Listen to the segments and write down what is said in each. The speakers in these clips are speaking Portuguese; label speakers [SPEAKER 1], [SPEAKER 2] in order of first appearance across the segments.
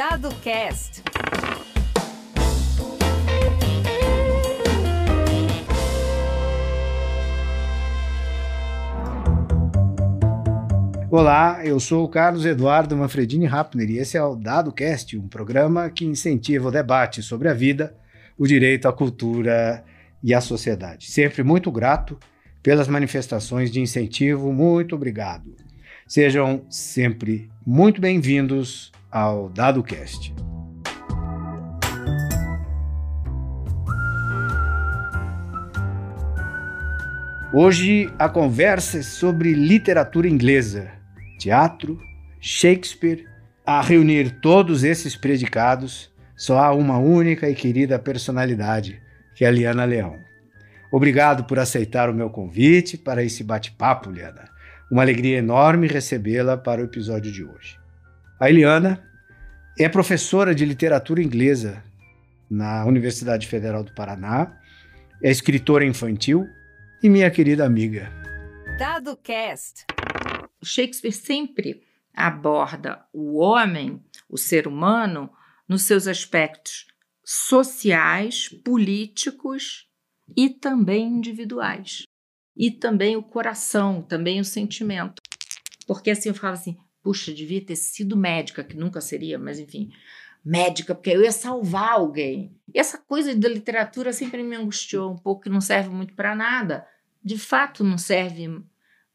[SPEAKER 1] Dado Cast.
[SPEAKER 2] Olá, eu sou o Carlos Eduardo Manfredini Rappner e esse é o Dado Cast, um programa que incentiva o debate sobre a vida, o direito, a cultura e a sociedade. Sempre muito grato pelas manifestações de incentivo, muito obrigado. Sejam sempre muito bem-vindos ao Dado Cast. Hoje a conversa é sobre literatura inglesa, teatro, Shakespeare. A reunir todos esses predicados, só há uma única e querida personalidade, que é a Liana Leão. Obrigado por aceitar o meu convite para esse bate-papo, Liana. Uma alegria enorme recebê-la para o episódio de hoje. A Eliana é professora de literatura inglesa na Universidade Federal do Paraná, é escritora infantil e minha querida amiga.
[SPEAKER 1] Dado Cast.
[SPEAKER 3] Shakespeare sempre aborda o homem, o ser humano, nos seus aspectos sociais, políticos e também individuais. E também o coração, também o sentimento. Porque assim eu falava assim, puxa, devia ter sido médica, que nunca seria, mas enfim, médica, porque eu ia salvar alguém. E essa coisa da literatura sempre me angustiou um pouco, que não serve muito para nada. De fato, não serve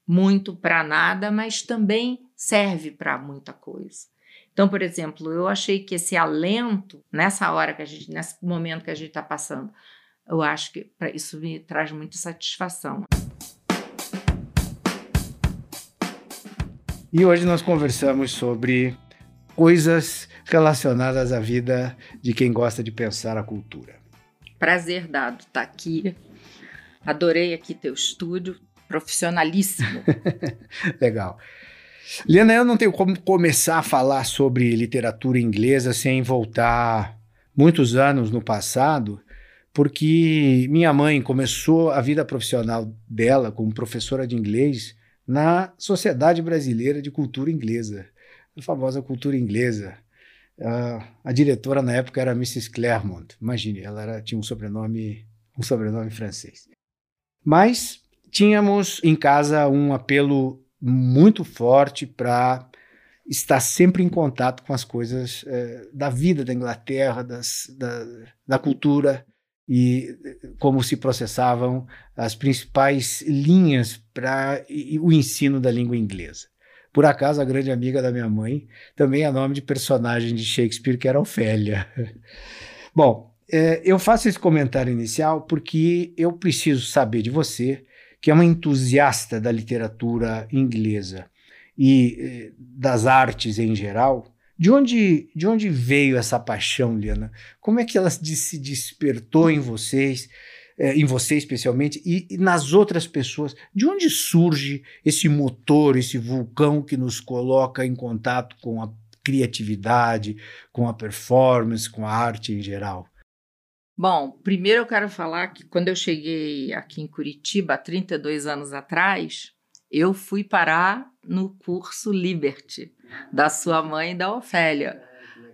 [SPEAKER 3] muito para nada, mas também serve para muita coisa. Então, por exemplo, eu achei que esse alento, nessa hora que a gente, nesse momento que a gente está passando, eu acho que isso me traz muita satisfação.
[SPEAKER 2] E hoje nós conversamos sobre coisas relacionadas à vida de quem gosta de pensar a cultura.
[SPEAKER 3] Prazer dado estar tá aqui. Adorei aqui teu estúdio, profissionalíssimo.
[SPEAKER 2] Legal. Liana, eu não tenho como começar a falar sobre literatura inglesa sem voltar muitos anos no passado, porque minha mãe começou a vida profissional dela como professora de inglês na Sociedade Brasileira de Cultura Inglesa, a famosa cultura inglesa. Uh, a diretora na época era Mrs. Claremont. Imagine, ela era, tinha um sobrenome, um sobrenome francês. Mas tínhamos em casa um apelo muito forte para estar sempre em contato com as coisas eh, da vida da Inglaterra, das, da, da cultura e como se processavam as principais linhas para o ensino da língua inglesa. Por acaso, a grande amiga da minha mãe também é nome de personagem de Shakespeare, que era Ofélia. Bom, é, eu faço esse comentário inicial porque eu preciso saber de você, que é uma entusiasta da literatura inglesa e é, das artes em geral, de onde, de onde veio essa paixão, Liana? Como é que ela se despertou em vocês, é, em você especialmente, e, e, nas outras pessoas? De onde surge esse motor, esse vulcão que nos coloca em contato com a criatividade, com a performance, com a arte em geral?
[SPEAKER 3] Bom, primeiro eu quero falar que quando eu cheguei aqui em Curitiba, há 32 anos atrás, eu fui parar no curso Liberty, da sua mãe e da Ofélia.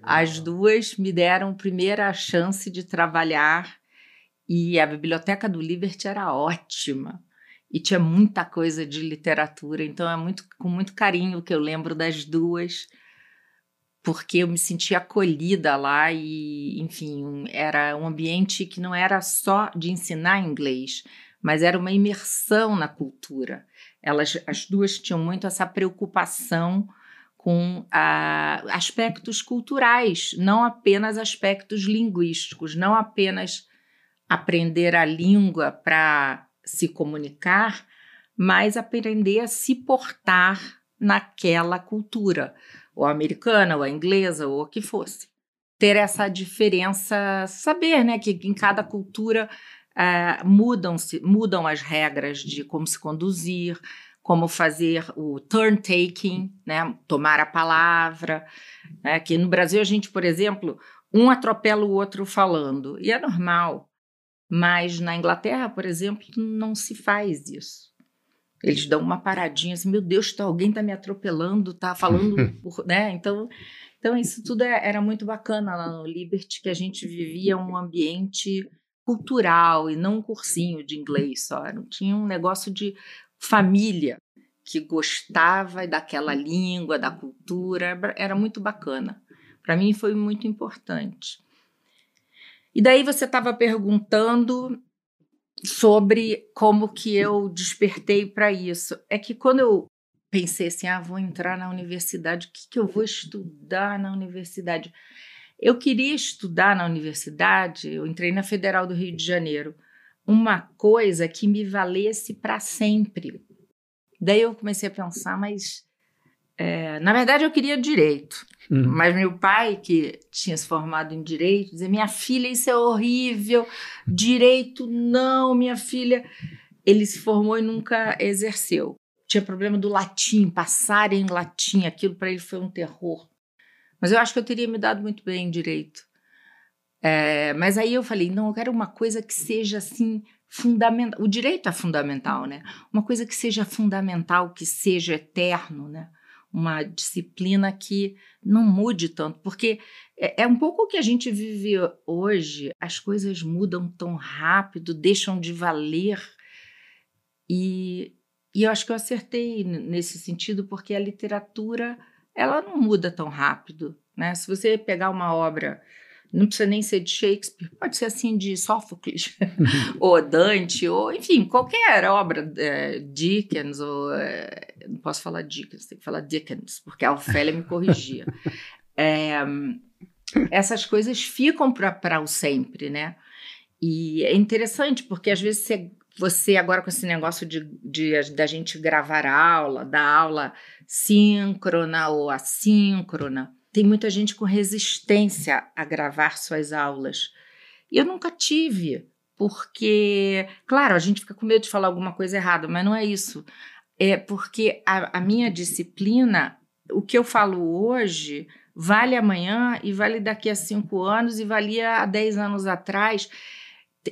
[SPEAKER 3] As duas me deram primeira chance de trabalhar e a biblioteca do Liberty era ótima e tinha muita coisa de literatura, então é muito com muito carinho que eu lembro das duas, porque eu me sentia acolhida lá e, enfim, era um ambiente que não era só de ensinar inglês, mas era uma imersão na cultura. Elas, as duas tinham muito essa preocupação com ah, aspectos culturais, não apenas aspectos linguísticos, não apenas aprender a língua para se comunicar, mas aprender a se portar naquela cultura, ou americana, ou inglesa, ou o que fosse. Ter essa diferença, saber né, que em cada cultura uh, mudam, -se, mudam as regras de como se conduzir, como fazer o turn taking, né, tomar a palavra. Né, que no Brasil a gente, por exemplo, um atropela o outro falando, e é normal. Mas na Inglaterra, por exemplo, não se faz isso. Eles dão uma paradinha assim, meu Deus, tá, alguém está me atropelando, está falando, por, né? Então, Então, isso tudo é, era muito bacana lá no Liberty, que a gente vivia um ambiente cultural e não um cursinho de inglês só. Tinha um negócio de família que gostava daquela língua, da cultura, era muito bacana. Para mim foi muito importante. E daí você estava perguntando sobre como que eu despertei para isso. É que quando eu pensei assim, ah, vou entrar na universidade, o que, que eu vou estudar na universidade? Eu queria estudar na universidade, eu entrei na Federal do Rio de Janeiro, uma coisa que me valesse para sempre. Daí eu comecei a pensar, mas é, na verdade eu queria direito. Uhum. Mas meu pai, que tinha se formado em direito, dizia: Minha filha, isso é horrível, direito não, minha filha. Ele se formou e nunca exerceu. Tinha problema do latim, passar em latim, aquilo para ele foi um terror. Mas eu acho que eu teria me dado muito bem em direito. É, mas aí eu falei: não, eu quero uma coisa que seja assim fundamental. O direito é fundamental, né? Uma coisa que seja fundamental, que seja eterno, né? Uma disciplina que não mude tanto, porque é, é, um pouco o que a gente vive hoje, as coisas mudam tão rápido, deixam de valer, e, e eu acho que eu acertei nesse sentido, porque a literatura ela não muda tão rápido. Né? Se você pegar uma obra não precisa nem ser de Shakespeare, pode ser assim de Sófocles, ou Dante, ou enfim, qualquer obra, é, Dickens, ou. É, não posso falar Dickens, tem que falar Dickens, porque a Ofélia me corrigia. É, essas coisas ficam para o sempre, né? E é interessante, porque às vezes você, você agora com esse negócio de, de da gente gravar aula, da aula síncrona ou assíncrona, tem muita gente com resistência a gravar suas aulas. E eu nunca tive, porque, claro, a gente fica com medo de falar alguma coisa errada, mas não é isso. É porque a, a minha disciplina, o que eu falo hoje, vale amanhã e vale daqui a cinco anos e valia há dez anos atrás.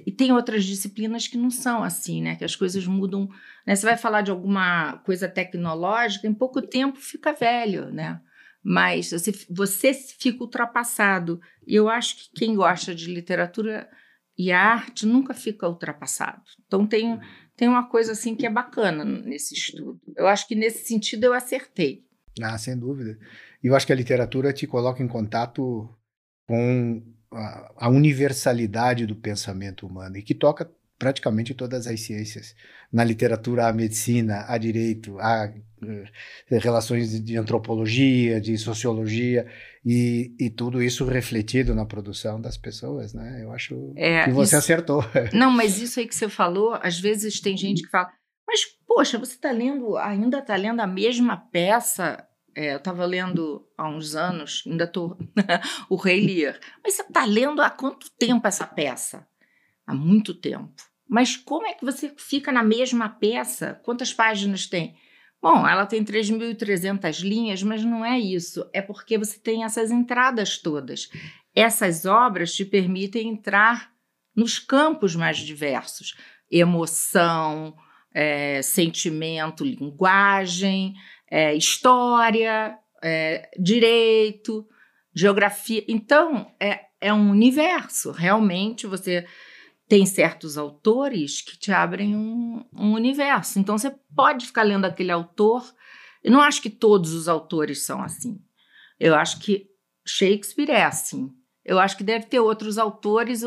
[SPEAKER 3] E tem outras disciplinas que não são assim, né? Que as coisas mudam. Né? Você vai falar de alguma coisa tecnológica, em pouco tempo fica velho, né? Mas você, você fica ultrapassado. E eu acho que quem gosta de literatura e arte nunca fica ultrapassado. Então tem, tem uma coisa assim que é bacana nesse estudo. Eu acho que nesse sentido eu acertei.
[SPEAKER 2] Ah, sem dúvida. E eu acho que a literatura te coloca em contato com a, a universalidade do pensamento humano e que toca praticamente todas as ciências. Na literatura, a medicina, a direito, a uh, relações de antropologia, de sociologia, e, e, tudo isso refletido na produção das pessoas, né? Eu acho é, que você
[SPEAKER 3] isso...
[SPEAKER 2] acertou.
[SPEAKER 3] Não, mas isso aí que você falou, às vezes tem gente que fala, mas poxa, você está lendo, ainda está lendo a mesma peça é, eu estava lendo há uns anos, ainda estou, o Rei Lear. Mas você está lendo há quanto tempo essa peça? Há muito tempo. Mas como é que você fica na mesma peça? Quantas páginas tem? Bom, ela tem 3.300 linhas, mas não é isso. É porque você tem essas entradas todas. Essas obras te permitem entrar nos campos mais diversos: emoção, é, sentimento, linguagem, é, história, é, direito, geografia. Então, é, é um universo. Realmente, você tem certos autores que te abrem um, um, universo. Então você pode ficar lendo aquele autor. Eu não acho que todos os autores são assim. Eu acho que Shakespeare é assim. Eu acho que deve ter outros autores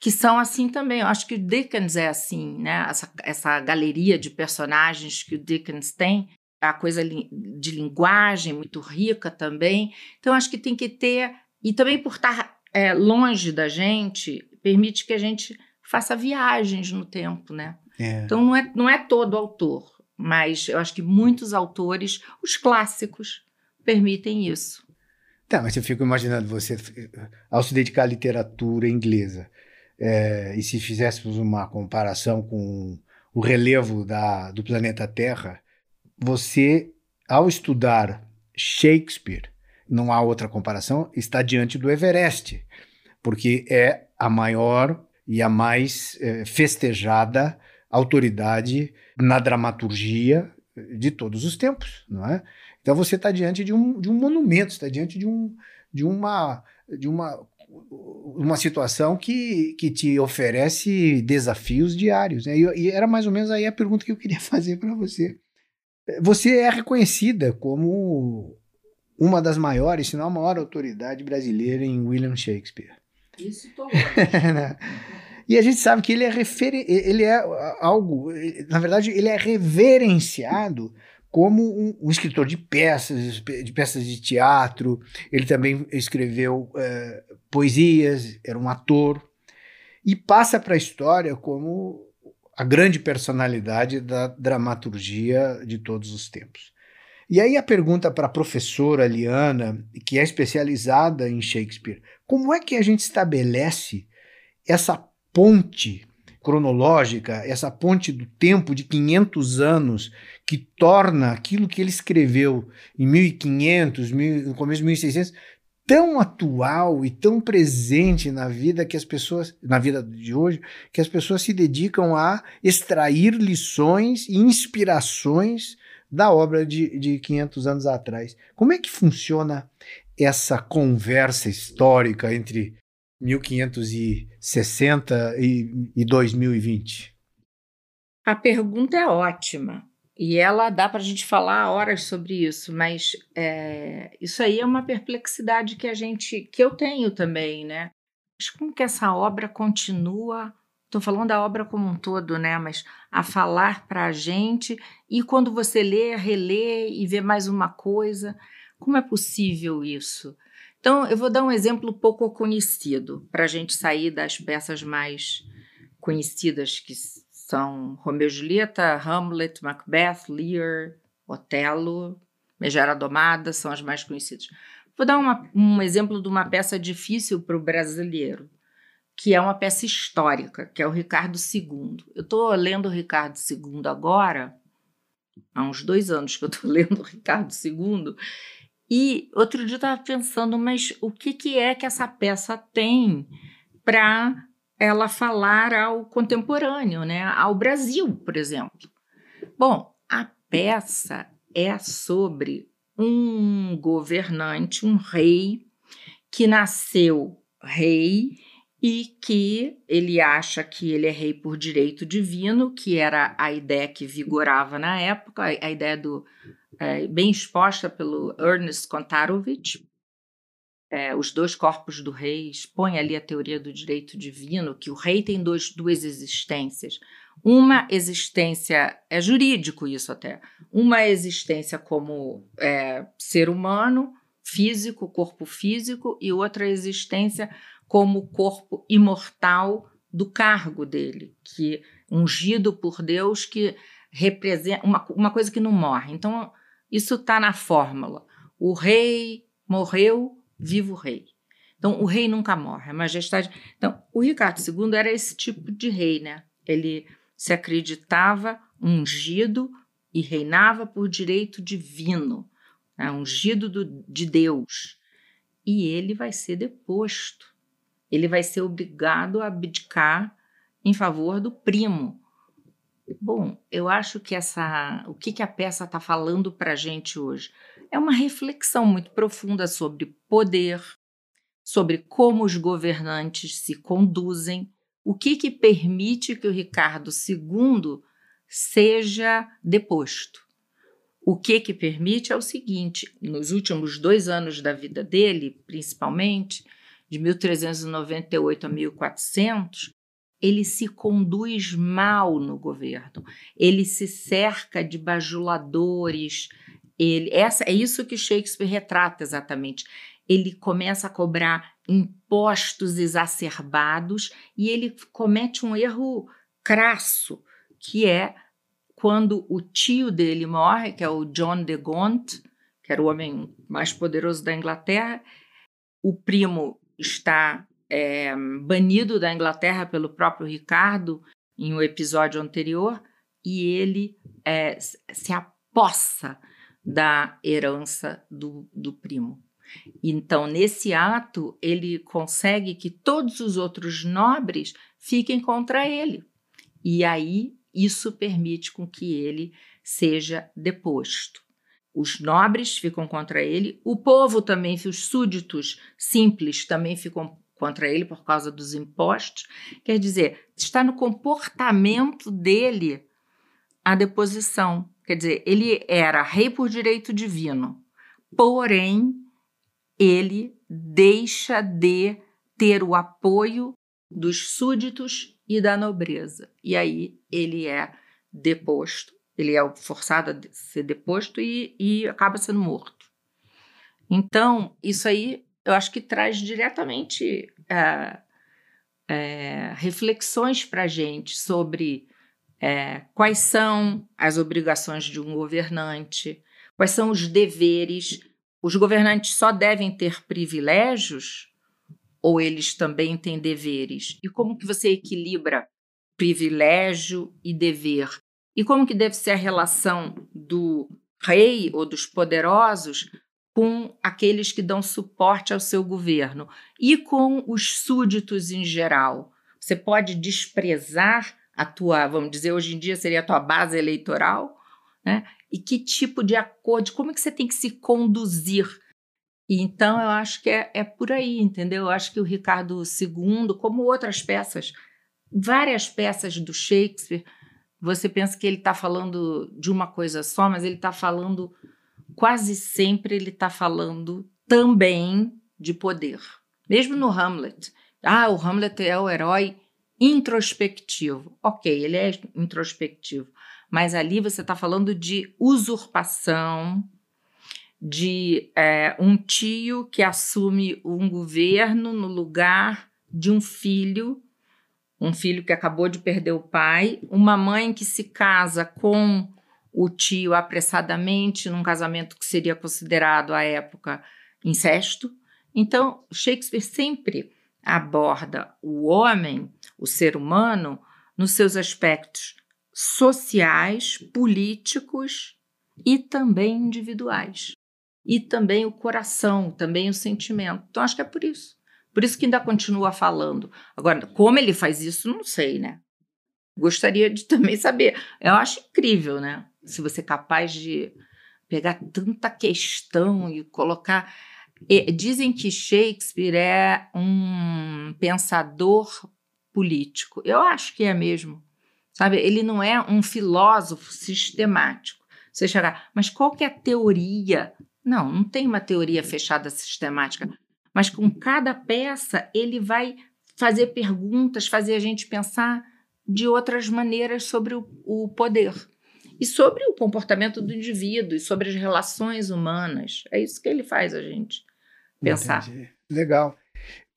[SPEAKER 3] que são assim também. Eu acho que o Dickens é assim, né? Essa, essa galeria de personagens que o Dickens tem, a coisa de linguagem muito rica também. Então acho que tem que ter e também por estar é, longe da gente, permite que a gente faça viagens no tempo, né? É. Então não é, não é todo autor, mas eu acho que muitos autores, os clássicos, permitem isso.
[SPEAKER 2] Tá, mas eu fico imaginando você, ao se dedicar à literatura inglesa, é, e se fizéssemos uma comparação com o relevo da, do planeta Terra, você, ao estudar Shakespeare, não há outra comparação, está diante do Everest, porque é a maior e a mais eh, festejada autoridade na dramaturgia de todos os tempos, não é? Então você está diante de um, de um monumento, está diante de, um, de uma de uma uma situação que, que te oferece desafios diários. Né? E, e era mais ou menos aí a pergunta que eu queria fazer para você. Você é reconhecida como uma das maiores, se não a maior autoridade brasileira em William Shakespeare.
[SPEAKER 3] Isso tô
[SPEAKER 2] E a gente sabe que ele é, ele é algo, na verdade, ele é reverenciado como um, um, escritor de peças, de peças de teatro. Ele também escreveu é, poesias, era um ator. E passa para a história como a grande personalidade da dramaturgia de todos os tempos. E aí a pergunta para a professora Liana, que é especializada em Shakespeare, como é que a gente estabelece essa ponte cronológica, essa ponte do tempo de 500 anos que torna aquilo que ele escreveu em 1500, no começo de 1600, tão atual e tão presente na vida que as pessoas, na vida de hoje, que as pessoas se dedicam a extrair lições e inspirações da obra de, de 500 anos atrás. Como é que funciona essa conversa histórica entre 1560 e, e 2020?
[SPEAKER 3] A pergunta é ótima. E ela dá para a gente falar horas sobre isso, mas é, isso aí é uma perplexidade que a gente, que eu tenho também, né? Mas como que essa obra continua? Estou falando da obra como um todo, né? Mas a falar para a gente e quando você lê, relê e vê mais uma coisa, como é possível isso? Então, eu vou dar um exemplo pouco conhecido, para a gente sair das peças mais conhecidas, que são Romeu e Julieta, Hamlet, Macbeth, Lear, Otelo, Megera Domada, são as mais conhecidas. Vou dar uma, um exemplo de uma peça difícil para o brasileiro, que é uma peça histórica, que é o Ricardo II. Eu estou lendo o Ricardo II agora, há uns dois anos que eu estou lendo o Ricardo II, e outro dia eu estava pensando, mas o que, que é que essa peça tem para ela falar ao contemporâneo, né? ao Brasil, por exemplo? Bom, a peça é sobre um governante, um rei, que nasceu rei e que ele acha que ele é rei por direito divino, que era a ideia que vigorava na época, a ideia do é, bem exposta pelo Ernest Kontarovich. É, os dois corpos do rei expõe ali a teoria do direito divino, que o rei tem dois, duas existências. Uma existência, é jurídico isso até, uma existência como é, ser humano, físico, corpo físico, e outra existência como corpo imortal do cargo dele, que ungido por Deus, que representa uma, uma coisa que não morre. Então, isso está na fórmula. O rei morreu, vivo rei. Então, o rei nunca morre, a majestade. Então, o Ricardo II era esse tipo de rei, né? Ele se acreditava ungido e reinava por direito divino, né? ungido do, de Deus. E ele vai ser deposto. Ele vai ser obrigado a abdicar em favor do primo, Bom, eu acho que essa, o que, que a peça está falando para a gente hoje é uma reflexão muito profunda sobre poder, sobre como os governantes se conduzem, o que, que permite que o Ricardo II seja deposto. O que que permite é o seguinte: nos últimos dois anos da vida dele, principalmente, de 1398 a 1400, ele se conduz mal no governo, ele se cerca de bajuladores. Ele, essa, é isso que Shakespeare retrata exatamente. Ele começa a cobrar impostos exacerbados e ele comete um erro crasso, que é quando o tio dele morre, que é o John de Gaunt, que era o homem mais poderoso da Inglaterra, o primo está é, banido da Inglaterra pelo próprio Ricardo em um episódio anterior, e ele é, se apossa da herança do, do primo. Então, nesse ato, ele consegue que todos os outros nobres fiquem contra ele. E aí, isso permite com que ele seja deposto. os nobres ficam contra ele, o povo também, os súditos simples também ficam contra ele por causa dos impostos. Quer dizer, está no comportamento dele a deposição. Quer dizer, ele era rei por direito divino, porém, ele deixa de ter o apoio dos súditos e da nobreza. E aí ele é deposto, ele é forçado a ser deposto e, e acaba sendo morto. Então, isso aí eu acho que traz diretamente é, é, reflexões para a gente sobre é, quais são as obrigações de um governante, quais são os deveres. Os governantes só devem ter privilégios ou eles também têm deveres? E como que você equilibra privilégio e dever? E como que deve ser a relação do rei ou dos poderosos com aqueles que dão suporte ao seu governo e com os súditos em geral? Você pode desprezar a tua, vamos dizer, hoje em dia seria a tua base eleitoral, né? E que tipo de acordo, como é que você tem que se conduzir? E então eu acho que é, é por aí, entendeu? Eu acho que o Ricardo II, como outras peças, várias peças do Shakespeare, você pensa que ele está falando de uma coisa só, mas ele está falando, quase sempre ele está falando também de poder. Mesmo no Hamlet. Ah, o Hamlet é o herói introspectivo. Ok, ele é introspectivo, mas ali você está falando de usurpação, de é, um tio que assume um governo no lugar de um filho, um filho que acabou de perder o pai, uma mãe que se casa com o tio apressadamente, num casamento que seria considerado à época incesto. Então, Shakespeare sempre aborda o homem, o ser humano, nos seus aspectos sociais, políticos e também individuais. E também o coração, também o sentimento. Então, acho que é por isso. Por isso que ainda continua falando. Agora, como ele faz isso, não sei, né? Gostaria de também saber. Eu acho incrível, né? Se você é capaz de pegar tanta questão e colocar dizem que Shakespeare é um pensador político. Eu acho que é mesmo. Sabe, ele não é um filósofo sistemático. Você chegar, mas qual que é a teoria? Não, não tem uma teoria fechada sistemática. Mas com cada peça ele vai fazer perguntas, fazer a gente pensar de outras maneiras sobre o, o poder e sobre o comportamento do indivíduo e sobre as relações humanas. É isso que ele faz a gente pensar. Entendi.
[SPEAKER 2] Legal.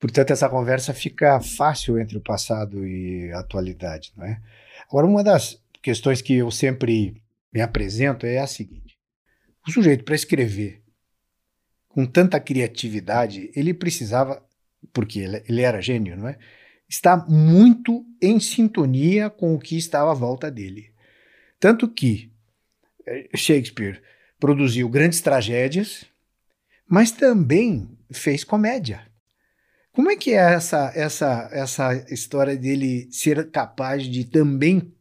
[SPEAKER 2] Portanto, essa conversa fica fácil entre o passado e a atualidade, não é? Agora, uma das questões que eu sempre me apresento é a seguinte: o sujeito, para escrever com tanta criatividade, ele precisava, porque ele, era gênio, não é? Estar muito em sintonia com o que estava à volta dele. Tanto que eh, Shakespeare produziu grandes tragédias, mas também fez comédia. Como é que é essa, essa, essa história dele ser capaz de também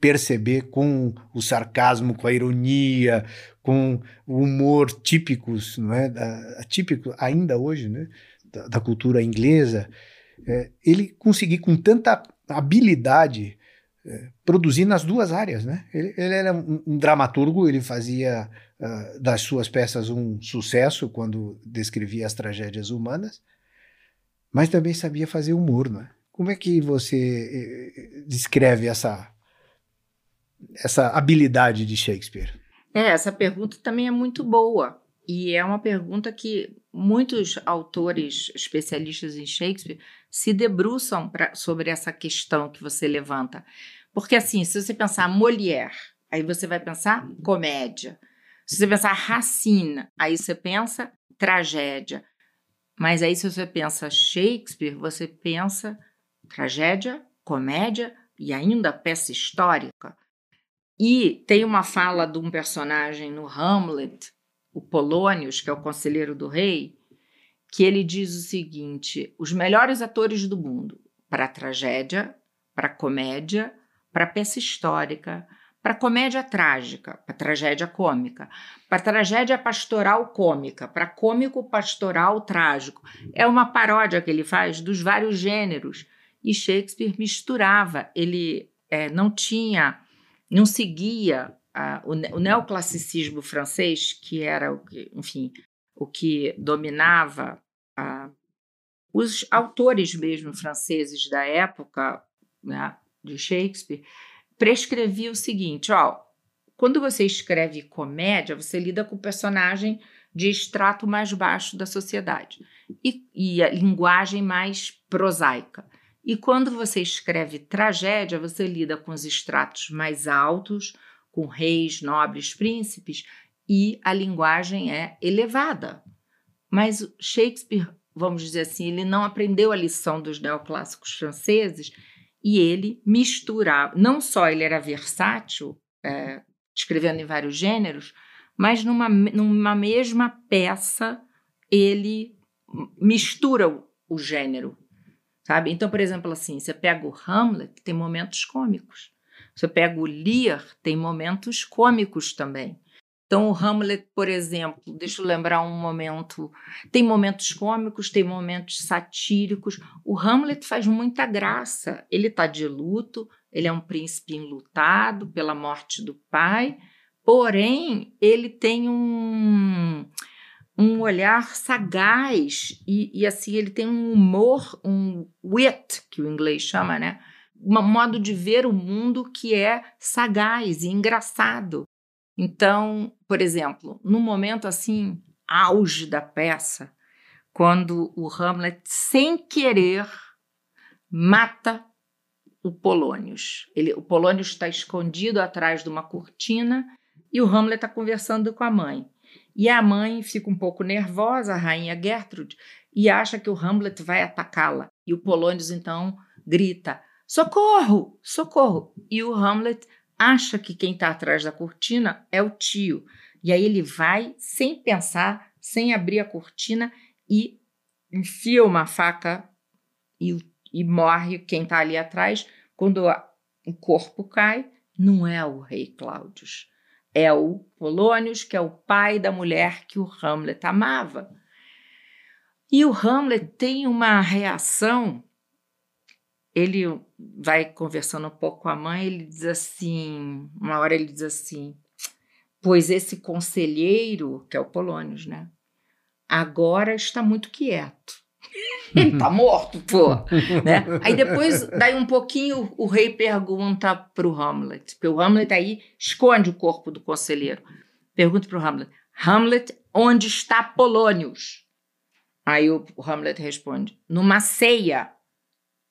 [SPEAKER 2] perceber com o sarcasmo, com a ironia, com o humor típicos, não é? Da, típico ainda hoje, né? Da, da cultura inglesa, é, ele conseguir com tanta habilidade produzir nas duas áreas, né? Ele, ele era um, um, dramaturgo, ele fazia uh, das suas peças um sucesso quando descrevia as tragédias humanas, mas também sabia fazer humor, né? Como é que você eh, descreve essa essa habilidade de Shakespeare?
[SPEAKER 3] É, essa pergunta também é muito boa. E é uma pergunta que muitos autores especialistas em Shakespeare se debruçam pra, sobre essa questão que você levanta. Porque, assim, se você pensar Molière, aí você vai pensar comédia. Se você pensar Racine, aí você pensa tragédia. Mas aí, se você pensa Shakespeare, você pensa tragédia, comédia e ainda peça histórica. E tem uma fala de um personagem no Hamlet, o Polônios, que é o conselheiro do rei, que ele diz o seguinte: os melhores atores do mundo para tragédia, para comédia, para peça histórica, para comédia trágica, para tragédia cômica, para tragédia pastoral cômica, para cômico pastoral trágico. É uma paródia que ele faz dos vários gêneros. E Shakespeare misturava, ele é, não tinha, não seguia o, o neoclassicismo francês, que era o que, enfim, o que dominava os autores mesmo franceses da época né, de Shakespeare prescrevia o seguinte: ó, quando você escreve comédia, você lida com o personagem de extrato mais baixo da sociedade e, e a linguagem mais prosaica. E quando você escreve tragédia, você lida com os estratos mais altos, com reis, nobres, príncipes, e a linguagem é elevada. Mas Shakespeare, vamos dizer assim, ele não aprendeu a lição dos neoclássicos franceses e ele misturava. Não só ele era versátil, é, escrevendo em vários gêneros, mas numa, numa mesma peça ele mistura o, o gênero, sabe? Então, por exemplo, assim, você pega o Hamlet, tem momentos cômicos. Você pega o Lear, tem momentos cômicos também. Então, o Hamlet, por exemplo, deixa eu lembrar um momento. Tem momentos cômicos, tem momentos satíricos. O Hamlet faz muita graça. Ele está de luto, ele é um príncipe enlutado pela morte do pai, porém, ele tem um, um olhar sagaz e, e, assim, ele tem um humor, um wit, que o inglês chama, né? Um modo de ver o mundo que é sagaz e engraçado. Então, por exemplo, no momento assim, auge da peça, quando o Hamlet, sem querer, mata o Polônios. Ele, o Polônios está escondido atrás de uma cortina e o Hamlet está conversando com a mãe. E a mãe fica um pouco nervosa, a rainha Gertrude, e acha que o Hamlet vai atacá-la. E o Polônios então grita: Socorro! Socorro! E o Hamlet acha que quem está atrás da cortina é o tio. E aí ele vai, sem pensar, sem abrir a cortina, e enfia uma faca e, e morre quem está ali atrás. Quando a, o corpo cai, não é o rei Cláudio, é o Polônios, que é o pai da mulher que o Hamlet amava. E o Hamlet tem uma reação ele vai conversando um pouco com a mãe, ele diz assim, uma hora ele diz assim, pois esse conselheiro, que é o Polônios, né, agora está muito quieto. Ele tá morto, pô, né? Aí depois, daí um pouquinho, o rei pergunta pro Hamlet, porque o Hamlet aí esconde o corpo do conselheiro. Pergunta pro Hamlet, Hamlet, onde está Polônios? Aí o Hamlet responde, numa ceia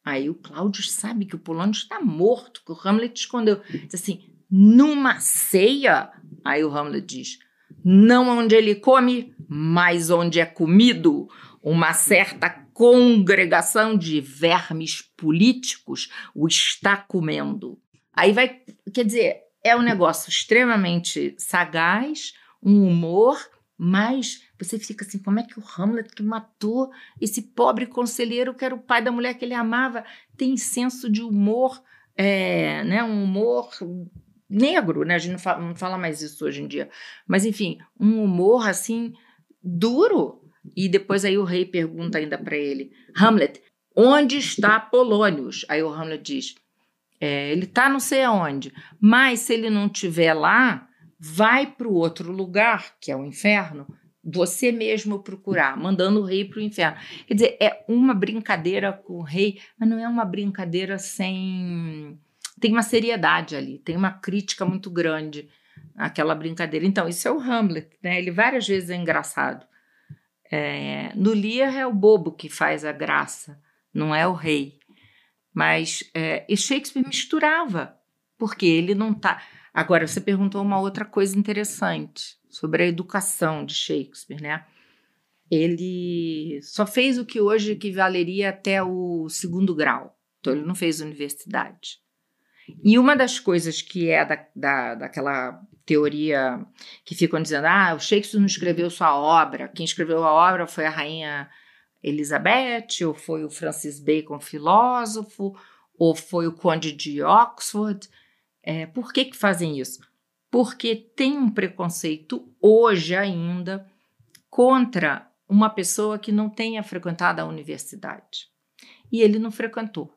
[SPEAKER 3] Aí o Cláudio sabe que o Polônio está morto, que o Hamlet escondeu. Diz assim, numa ceia? Aí o Hamlet diz, não onde ele come, mas onde é comido. Uma certa congregação de vermes políticos o está comendo. Aí vai, quer dizer, é um negócio extremamente sagaz, um humor, mas você fica assim, como é que o Hamlet que matou esse pobre conselheiro que era o pai da mulher que ele amava tem senso de humor, é, né, um humor negro, né? A gente não fala, não fala mais isso hoje em dia, mas enfim, um humor assim duro. E depois aí o rei pergunta ainda para ele, Hamlet, onde está Polônios? Aí o Hamlet diz, é, ele está não sei aonde, mas se ele não estiver lá, vai para o outro lugar, que é o inferno, você mesmo procurar, mandando o rei para o inferno. Quer dizer, é uma brincadeira com o rei, mas não é uma brincadeira sem. Tem uma seriedade ali, tem uma crítica muito grande aquela brincadeira. Então, isso é o Hamlet, né? Ele várias vezes é engraçado. É, no Lear é o bobo que faz a graça, não é o rei. Mas é, e Shakespeare misturava, porque ele não tá. Agora, você perguntou uma outra coisa interessante sobre a educação de Shakespeare, né? Ele só fez o que hoje equivaleria até o segundo grau, então ele não fez universidade. E uma das coisas que é da, da, daquela teoria que ficam dizendo, ah, o Shakespeare não escreveu sua obra, quem escreveu a obra foi a rainha Elizabeth, ou foi o Francis Bacon, filósofo, ou foi o conde de Oxford. É, por que, que fazem isso? Porque tem um preconceito hoje ainda contra uma pessoa que não tenha frequentado a universidade. E ele não frequentou.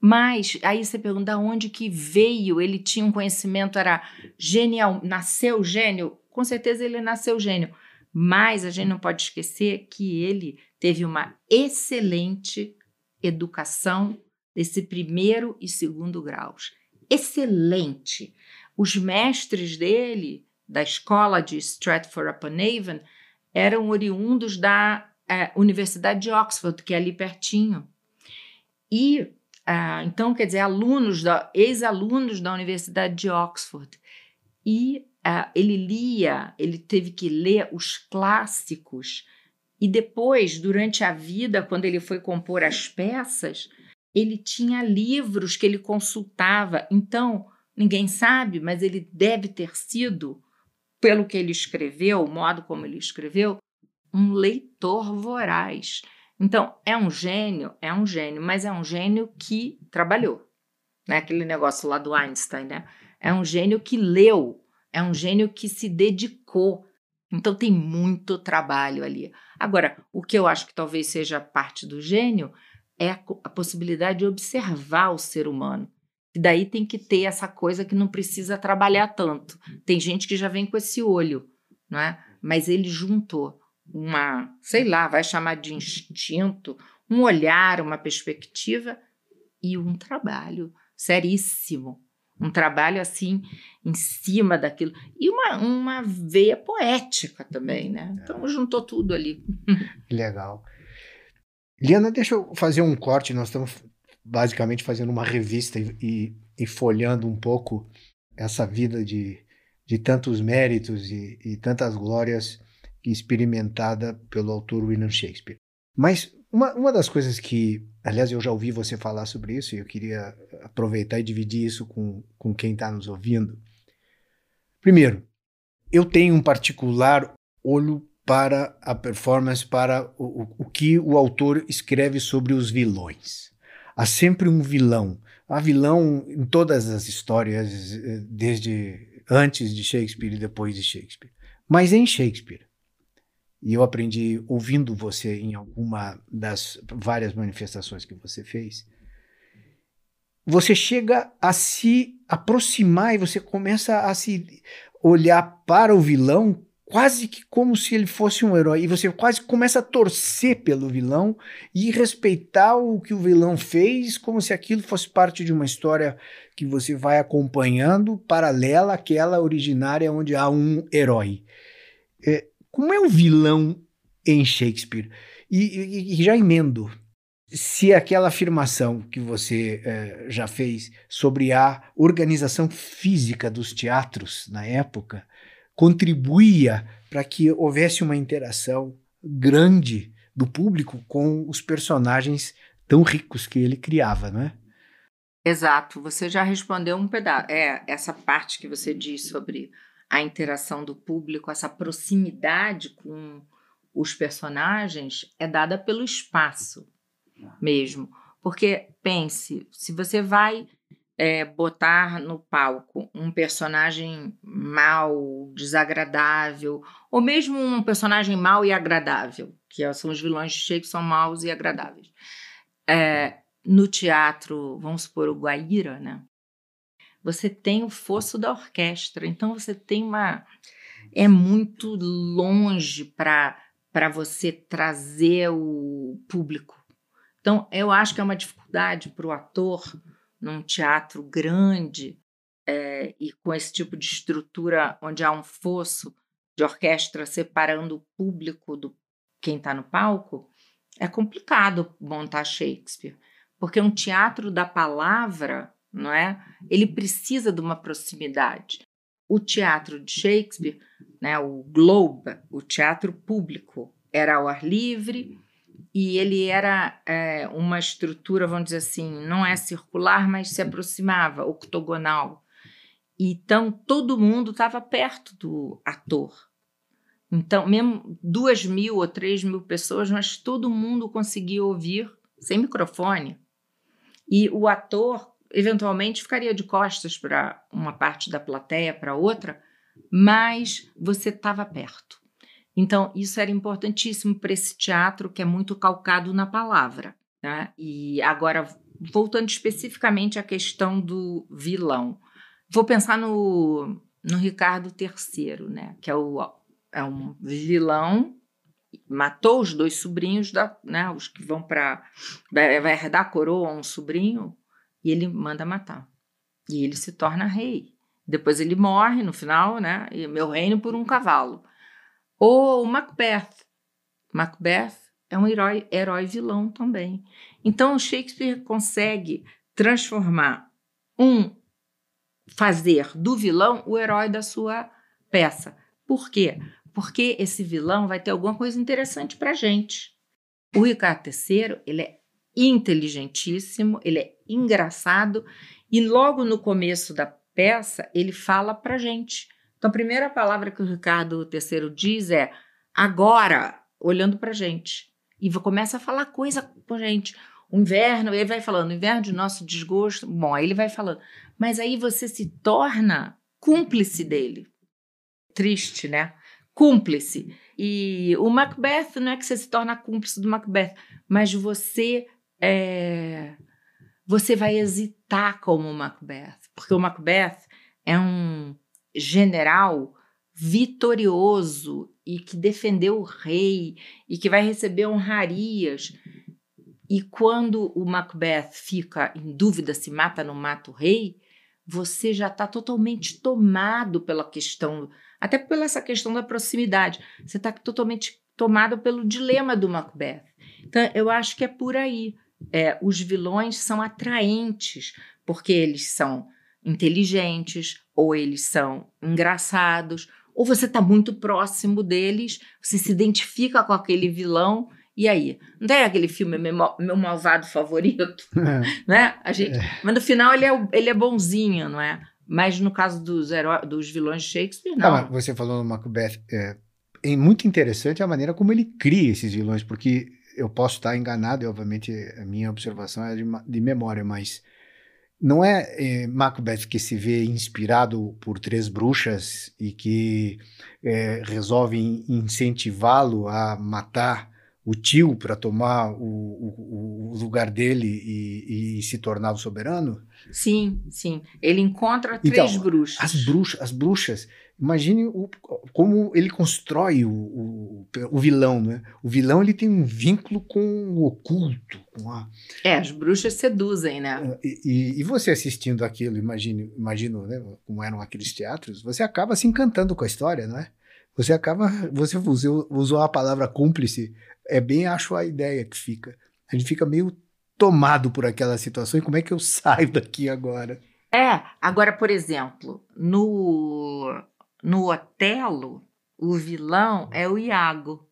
[SPEAKER 3] Mas aí você pergunta onde que veio, ele tinha um conhecimento, era genial, nasceu gênio? Com certeza ele nasceu gênio. Mas a gente não pode esquecer que ele teve uma excelente educação desse primeiro e segundo graus. Excelente. Os mestres dele, da escola de Stratford-upon-Avon, eram oriundos da é, Universidade de Oxford, que é ali pertinho. E, ah, então, quer dizer, alunos, ex-alunos da Universidade de Oxford. E ah, ele lia, ele teve que ler os clássicos. E depois, durante a vida, quando ele foi compor as peças, ele tinha livros que ele consultava. Então, ninguém sabe, mas ele deve ter sido, pelo que ele escreveu, o modo como ele escreveu, um leitor voraz. Então, é um gênio, é um gênio, mas é um gênio que trabalhou. Né? Aquele negócio lá do Einstein, né? É um gênio que leu, é um gênio que se dedicou. Então, tem muito trabalho ali. Agora, o que eu acho que talvez seja parte do gênio é a, a possibilidade de observar o ser humano. E daí tem que ter essa coisa que não precisa trabalhar tanto. Tem gente que já vem com esse olho, não é? Mas ele juntou uma, sei lá, vai chamar de instinto, um olhar, uma perspectiva e um trabalho seríssimo. Um trabalho assim em cima daquilo. E uma, uma veia poética também, né? Então juntou tudo ali.
[SPEAKER 2] Legal. Liana, deixa eu fazer um corte. Nós estamos basicamente fazendo uma revista e, e, e folhando um pouco essa vida de, de tantos méritos e, e tantas glórias experimentada pelo autor William Shakespeare. Mas uma, uma das coisas que, aliás, eu já ouvi você falar sobre isso e eu queria aproveitar e dividir isso com, com quem está nos ouvindo. Primeiro, eu tenho um particular olho para a performance, para o, o, que o autor escreve sobre os vilões. Há sempre um vilão. Há vilão em todas as histórias, eh, desde antes de Shakespeare e depois de Shakespeare. Mas em Shakespeare, e eu aprendi ouvindo você em alguma das várias manifestações que você fez, você chega a se aproximar e você começa a se olhar para o vilão quase que como se ele fosse um herói. E você quase começa a torcer pelo vilão e respeitar o que o vilão fez, como se aquilo fosse parte de uma história que você vai acompanhando, paralela àquela originária onde há um herói. É, como é o vilão em Shakespeare? E, e, e já emendo. Se aquela afirmação que você é, já fez sobre a organização física dos teatros na época contribuía para que houvesse uma interação grande do público com os personagens tão ricos que ele criava, não é?
[SPEAKER 3] Exato, você já respondeu um pedaço. É, essa parte que você diz sobre a interação do público, essa proximidade com os personagens é dada pelo espaço mesmo. Porque pense, se você vai é, botar no palco um personagem mal, desagradável, ou mesmo um personagem mal e agradável, que é, são os vilões de Shakespeare, são maus e agradáveis. É, no teatro, vamos supor, o Guaíra, né? Você tem o fosso da orquestra, então você tem uma. É muito longe para você trazer o público. Então, eu acho que é uma dificuldade para o ator num teatro grande é, e com esse tipo de estrutura onde há um fosso de orquestra separando o público do quem está no palco, é complicado montar Shakespeare, porque um teatro da palavra, não é? Ele precisa de uma proximidade. O teatro de Shakespeare, né, o Globe, o teatro público, era ao ar livre, e ele era é, uma estrutura, vamos dizer assim, não é circular, mas se aproximava, octogonal. Então, todo mundo estava perto do ator. Então, mesmo duas mil ou três mil pessoas, mas todo mundo conseguia ouvir sem microfone. E o ator eventualmente ficaria de costas para uma parte da plateia, para outra, mas você estava perto. Então, isso era importantíssimo para esse teatro que é muito calcado na palavra. Né? E agora, voltando especificamente à questão do vilão, vou pensar no, no Ricardo III, né? que é, o, é um vilão matou os dois sobrinhos, da, né, os que vão para. Vai herdar a coroa a um sobrinho, e ele manda matar. E ele se torna rei. Depois ele morre no final, né? E meu reino por um cavalo. Ou Macbeth. Macbeth é um herói, herói vilão também. Então Shakespeare consegue transformar um fazer do vilão o herói da sua peça. Por quê? Porque esse vilão vai ter alguma coisa interessante para gente. O Ricardo III, ele é inteligentíssimo, ele é engraçado e logo no começo da peça ele fala para gente. Então a primeira palavra que o Ricardo III diz é agora, olhando para gente e começa a falar coisa com gente. O inverno, ele vai falando, o inverno de nosso desgosto. Bom, aí ele vai falando, mas aí você se torna cúmplice dele. Triste, né? Cúmplice. E o Macbeth não é que você se torna cúmplice do Macbeth, mas você é, você vai hesitar como o Macbeth, porque o Macbeth é um general vitorioso e que defendeu o rei e que vai receber honrarias. E quando o Macbeth fica em dúvida se mata ou não mata o rei, você já está totalmente tomado pela questão, até pela essa questão da proximidade. Você está totalmente tomado pelo dilema do Macbeth. Então, eu acho que é por aí é, os vilões são atraentes, porque eles são inteligentes, ou eles são engraçados, ou você está muito próximo deles, você se identifica com aquele vilão. E aí? Não tem aquele filme Meu, meu Malvado Favorito? É. Né? A gente, é. Mas no final ele é, ele é bonzinho, não é? Mas no caso dos, heró dos vilões de Shakespeare, não.
[SPEAKER 2] Ah, você falou no Macbeth, é, é muito interessante a maneira como ele cria esses vilões, porque eu posso estar enganado, e obviamente a minha observação é de, de memória, mas não é, é, Macbeth que se vê inspirado por três bruxas e que é, resolvem incentivá-lo a matar o tio para tomar o, o, o, lugar dele e, e, se tornar o soberano?
[SPEAKER 3] Sim, sim. Ele encontra três
[SPEAKER 2] então,
[SPEAKER 3] bruxas.
[SPEAKER 2] As bruxas, as bruxas Imagine o, como ele constrói o, o, o, vilão, né? O vilão ele tem um vínculo com o oculto, com a...
[SPEAKER 3] É, as bruxas seduzem, né?
[SPEAKER 2] É, e, e, e você assistindo aquilo, imagine, imagino, né? Como eram aqueles teatros, você acaba se encantando com a história, não é? Você acaba, você usou, usou a palavra cúmplice, é bem acho a ideia que fica. A gente fica meio tomado por aquela situação e como é que eu saio daqui agora?
[SPEAKER 3] É, agora, por exemplo, no no Otelo, o vilão é o Iago.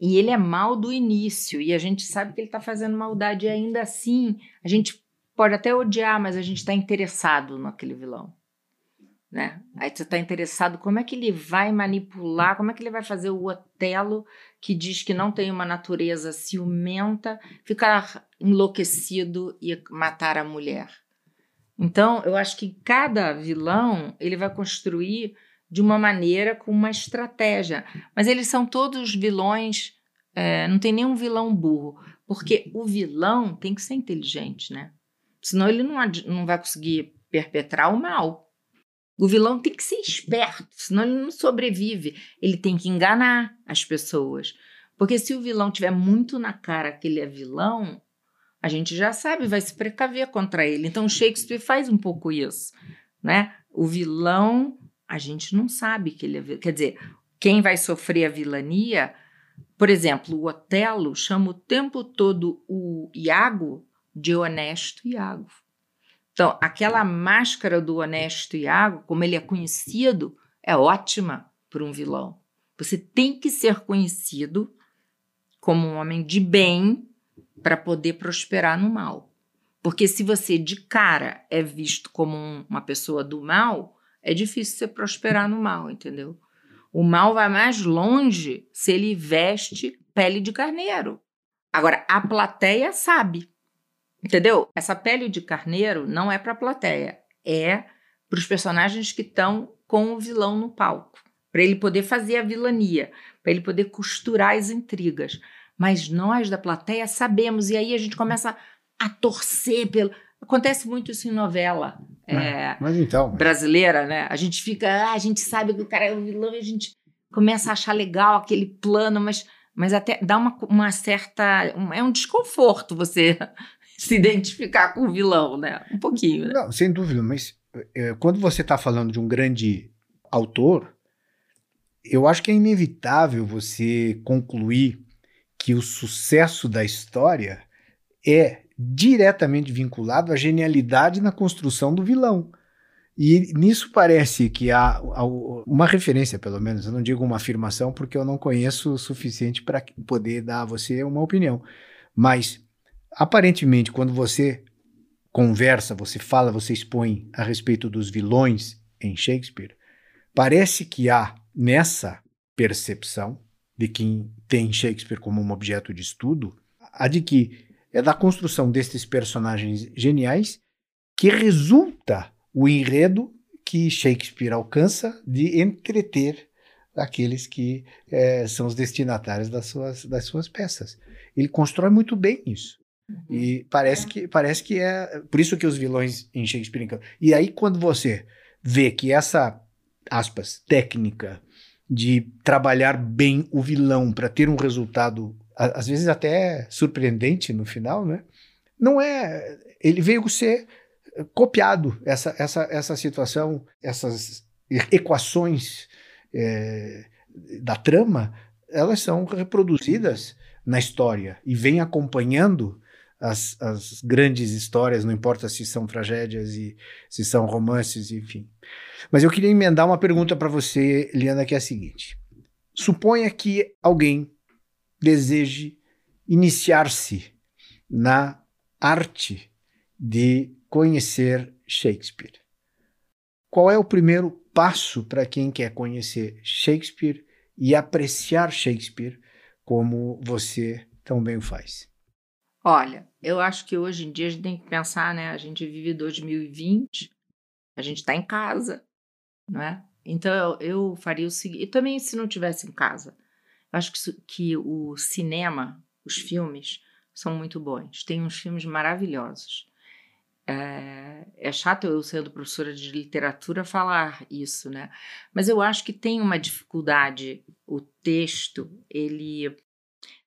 [SPEAKER 3] E ele é mal do início, e a gente sabe que ele está fazendo maldade e ainda assim. A gente pode até odiar, mas a gente está interessado naquele vilão. Né? Aí você está interessado como é que ele vai manipular, como é que ele vai fazer o Otelo, que diz que não tem uma natureza ciumenta, ficar enlouquecido e matar a mulher. Então, eu acho que cada vilão ele vai construir de uma maneira com uma estratégia. Mas eles são todos vilões, é, não tem nenhum vilão burro, porque o vilão tem que ser inteligente, né? Senão ele não, não vai conseguir perpetrar o mal. O vilão tem que ser esperto, senão ele não sobrevive. Ele tem que enganar as pessoas. Porque se o vilão tiver muito na cara que ele é vilão, a gente já sabe, vai se precaver contra ele. Então Shakespeare faz um pouco isso, né? O vilão a gente não sabe que ele é. Quer dizer, quem vai sofrer a vilania, por exemplo, o Otelo chama o tempo todo o Iago de honesto Iago. Então, aquela máscara do honesto Iago, como ele é conhecido, é ótima para um vilão. Você tem que ser conhecido como um homem de bem para poder prosperar no mal. Porque se você de cara é visto como um, uma pessoa do mal, é difícil você prosperar no mal, entendeu? O mal vai mais longe se ele veste pele de carneiro. Agora, a plateia sabe. Entendeu? Essa pele de carneiro não é para a plateia, é para os personagens que estão com o vilão no palco, para ele poder fazer a vilania, para ele poder costurar as intrigas. Mas nós da plateia sabemos, e aí a gente começa a torcer pelo. Acontece muito isso em novela é,
[SPEAKER 2] mas então,
[SPEAKER 3] brasileira, né? A gente fica, ah, a gente sabe que o cara é o vilão e a gente começa a achar legal aquele plano, mas, mas até dá uma, uma certa. Um, é um desconforto você se identificar com o vilão, né? Um pouquinho. Né?
[SPEAKER 2] Não, sem dúvida, mas é, quando você está falando de um grande autor, eu acho que é inevitável você concluir que o sucesso da história é diretamente vinculado à genialidade na construção do vilão. E nisso parece que há, uma referência, pelo menos. Eu não digo uma afirmação porque eu não conheço o suficiente para poder dar a você uma opinião. Mas, aparentemente, quando você conversa, você fala, você expõe a respeito dos vilões em Shakespeare, parece que há nessa percepção de quem tem Shakespeare como um objeto de estudo, a de que é da construção destes personagens geniais que resulta o enredo que Shakespeare alcança de entreter aqueles que é, são os destinatários das suas, das suas peças. Ele constrói muito bem isso. Uhum. E parece, é. que, parece que é. Por isso que os vilões em Shakespeare encantam. E aí, quando você vê que essa, aspas, técnica de trabalhar bem o vilão para ter um resultado às vezes até surpreendente no final, né? Não é. Ele veio ser copiado, essa, essa, essa situação, essas equações é, da trama, elas são reproduzidas na história e vêm acompanhando as, as grandes histórias, não importa se são tragédias e se são romances, enfim. Mas eu queria emendar uma pergunta para você, Liana, que é a seguinte: suponha que alguém deseje iniciar-se na arte de conhecer Shakespeare. Qual é o primeiro passo para quem quer conhecer Shakespeare e apreciar Shakespeare como você tão bem o faz?
[SPEAKER 3] Olha, eu acho que hoje em dia a gente tem que pensar, né? A gente vive 2020, a gente está em casa, não é? Então eu, eu faria o seguinte, e também se não tivesse em casa, Acho que, que o cinema, os filmes, são muito bons. Tem uns filmes maravilhosos. É, é, chato eu sendo professora de literatura falar isso, né? Mas eu acho que tem uma dificuldade. O texto, ele,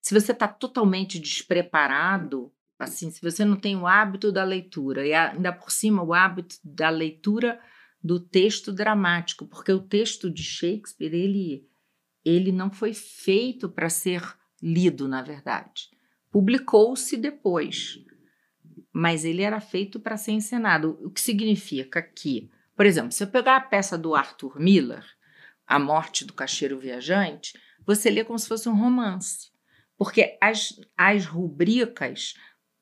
[SPEAKER 3] se você está totalmente despreparado, assim, se você não tem o hábito da leitura e ainda por cima o hábito da leitura do texto dramático, porque o texto de Shakespeare ele ele não foi feito para ser lido, na verdade. Publicou-se depois, mas ele era feito para ser encenado. O que significa que, por exemplo, se eu pegar a peça do Arthur Miller, A Morte do Caixeiro Viajante, você lê como se fosse um romance. Porque as, as rubricas,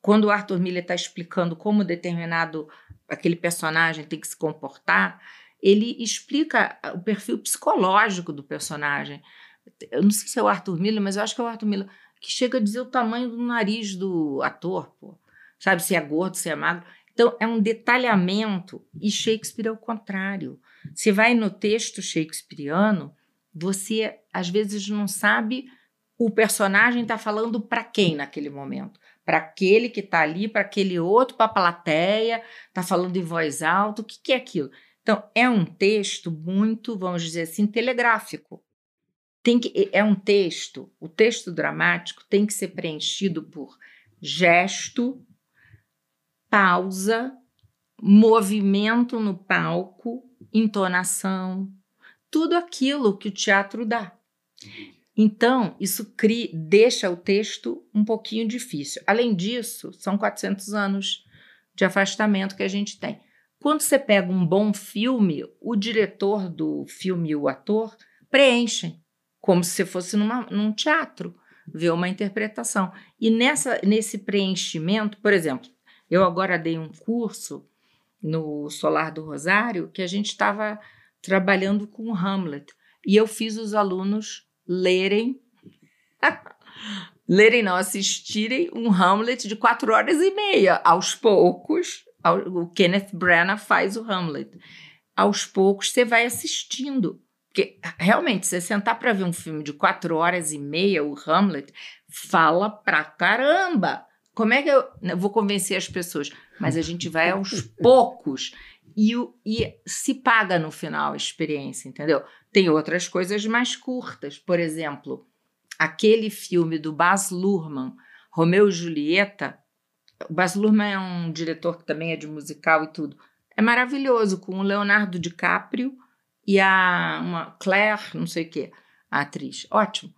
[SPEAKER 3] quando o Arthur Miller está explicando como determinado aquele personagem tem que se comportar, ele explica o perfil psicológico do personagem. Eu não sei se é o Arthur Miller, mas eu acho que é o Arthur Miller, que chega a dizer o tamanho do nariz do ator, pô. Sabe, se é gordo, se é magro. Então, é um detalhamento, e Shakespeare é o contrário. Você vai no texto shakespeariano, você às vezes não sabe o personagem está falando para quem naquele momento. Para aquele que está ali, para aquele outro, para a plateia, está falando em voz alta, o que, que é aquilo? Então, é um texto muito, vamos dizer assim, telegráfico. Tem que, é um texto, o texto dramático tem que ser preenchido por gesto, pausa, movimento no palco, entonação, tudo aquilo que o teatro dá. Então, isso deixa o texto um pouquinho difícil. Além disso, são 400 anos de afastamento que a gente tem. Quando você pega um bom filme, o diretor do filme e o ator preenchem, como se fosse numa, num teatro, ver uma interpretação. E nessa, nesse preenchimento, por exemplo, eu agora dei um curso no Solar do Rosário que a gente estava trabalhando com Hamlet. E eu fiz os alunos lerem lerem, não assistirem um Hamlet de quatro horas e meia. Aos poucos, o Kenneth Branagh faz o Hamlet. Aos poucos você vai assistindo. Porque realmente, você sentar para ver um filme de quatro horas e meia, o Hamlet, fala pra caramba. Como é que eu, eu vou convencer as pessoas? Mas a gente vai aos poucos e, e se paga no final a experiência, entendeu? Tem outras coisas mais curtas. Por exemplo, aquele filme do Baz Luhrmann, Romeu e Julieta. O Baz Luhrmann é um diretor que também é de musical e tudo. É maravilhoso, com o Leonardo DiCaprio e a uma Claire, não sei o quê, a atriz. Ótimo.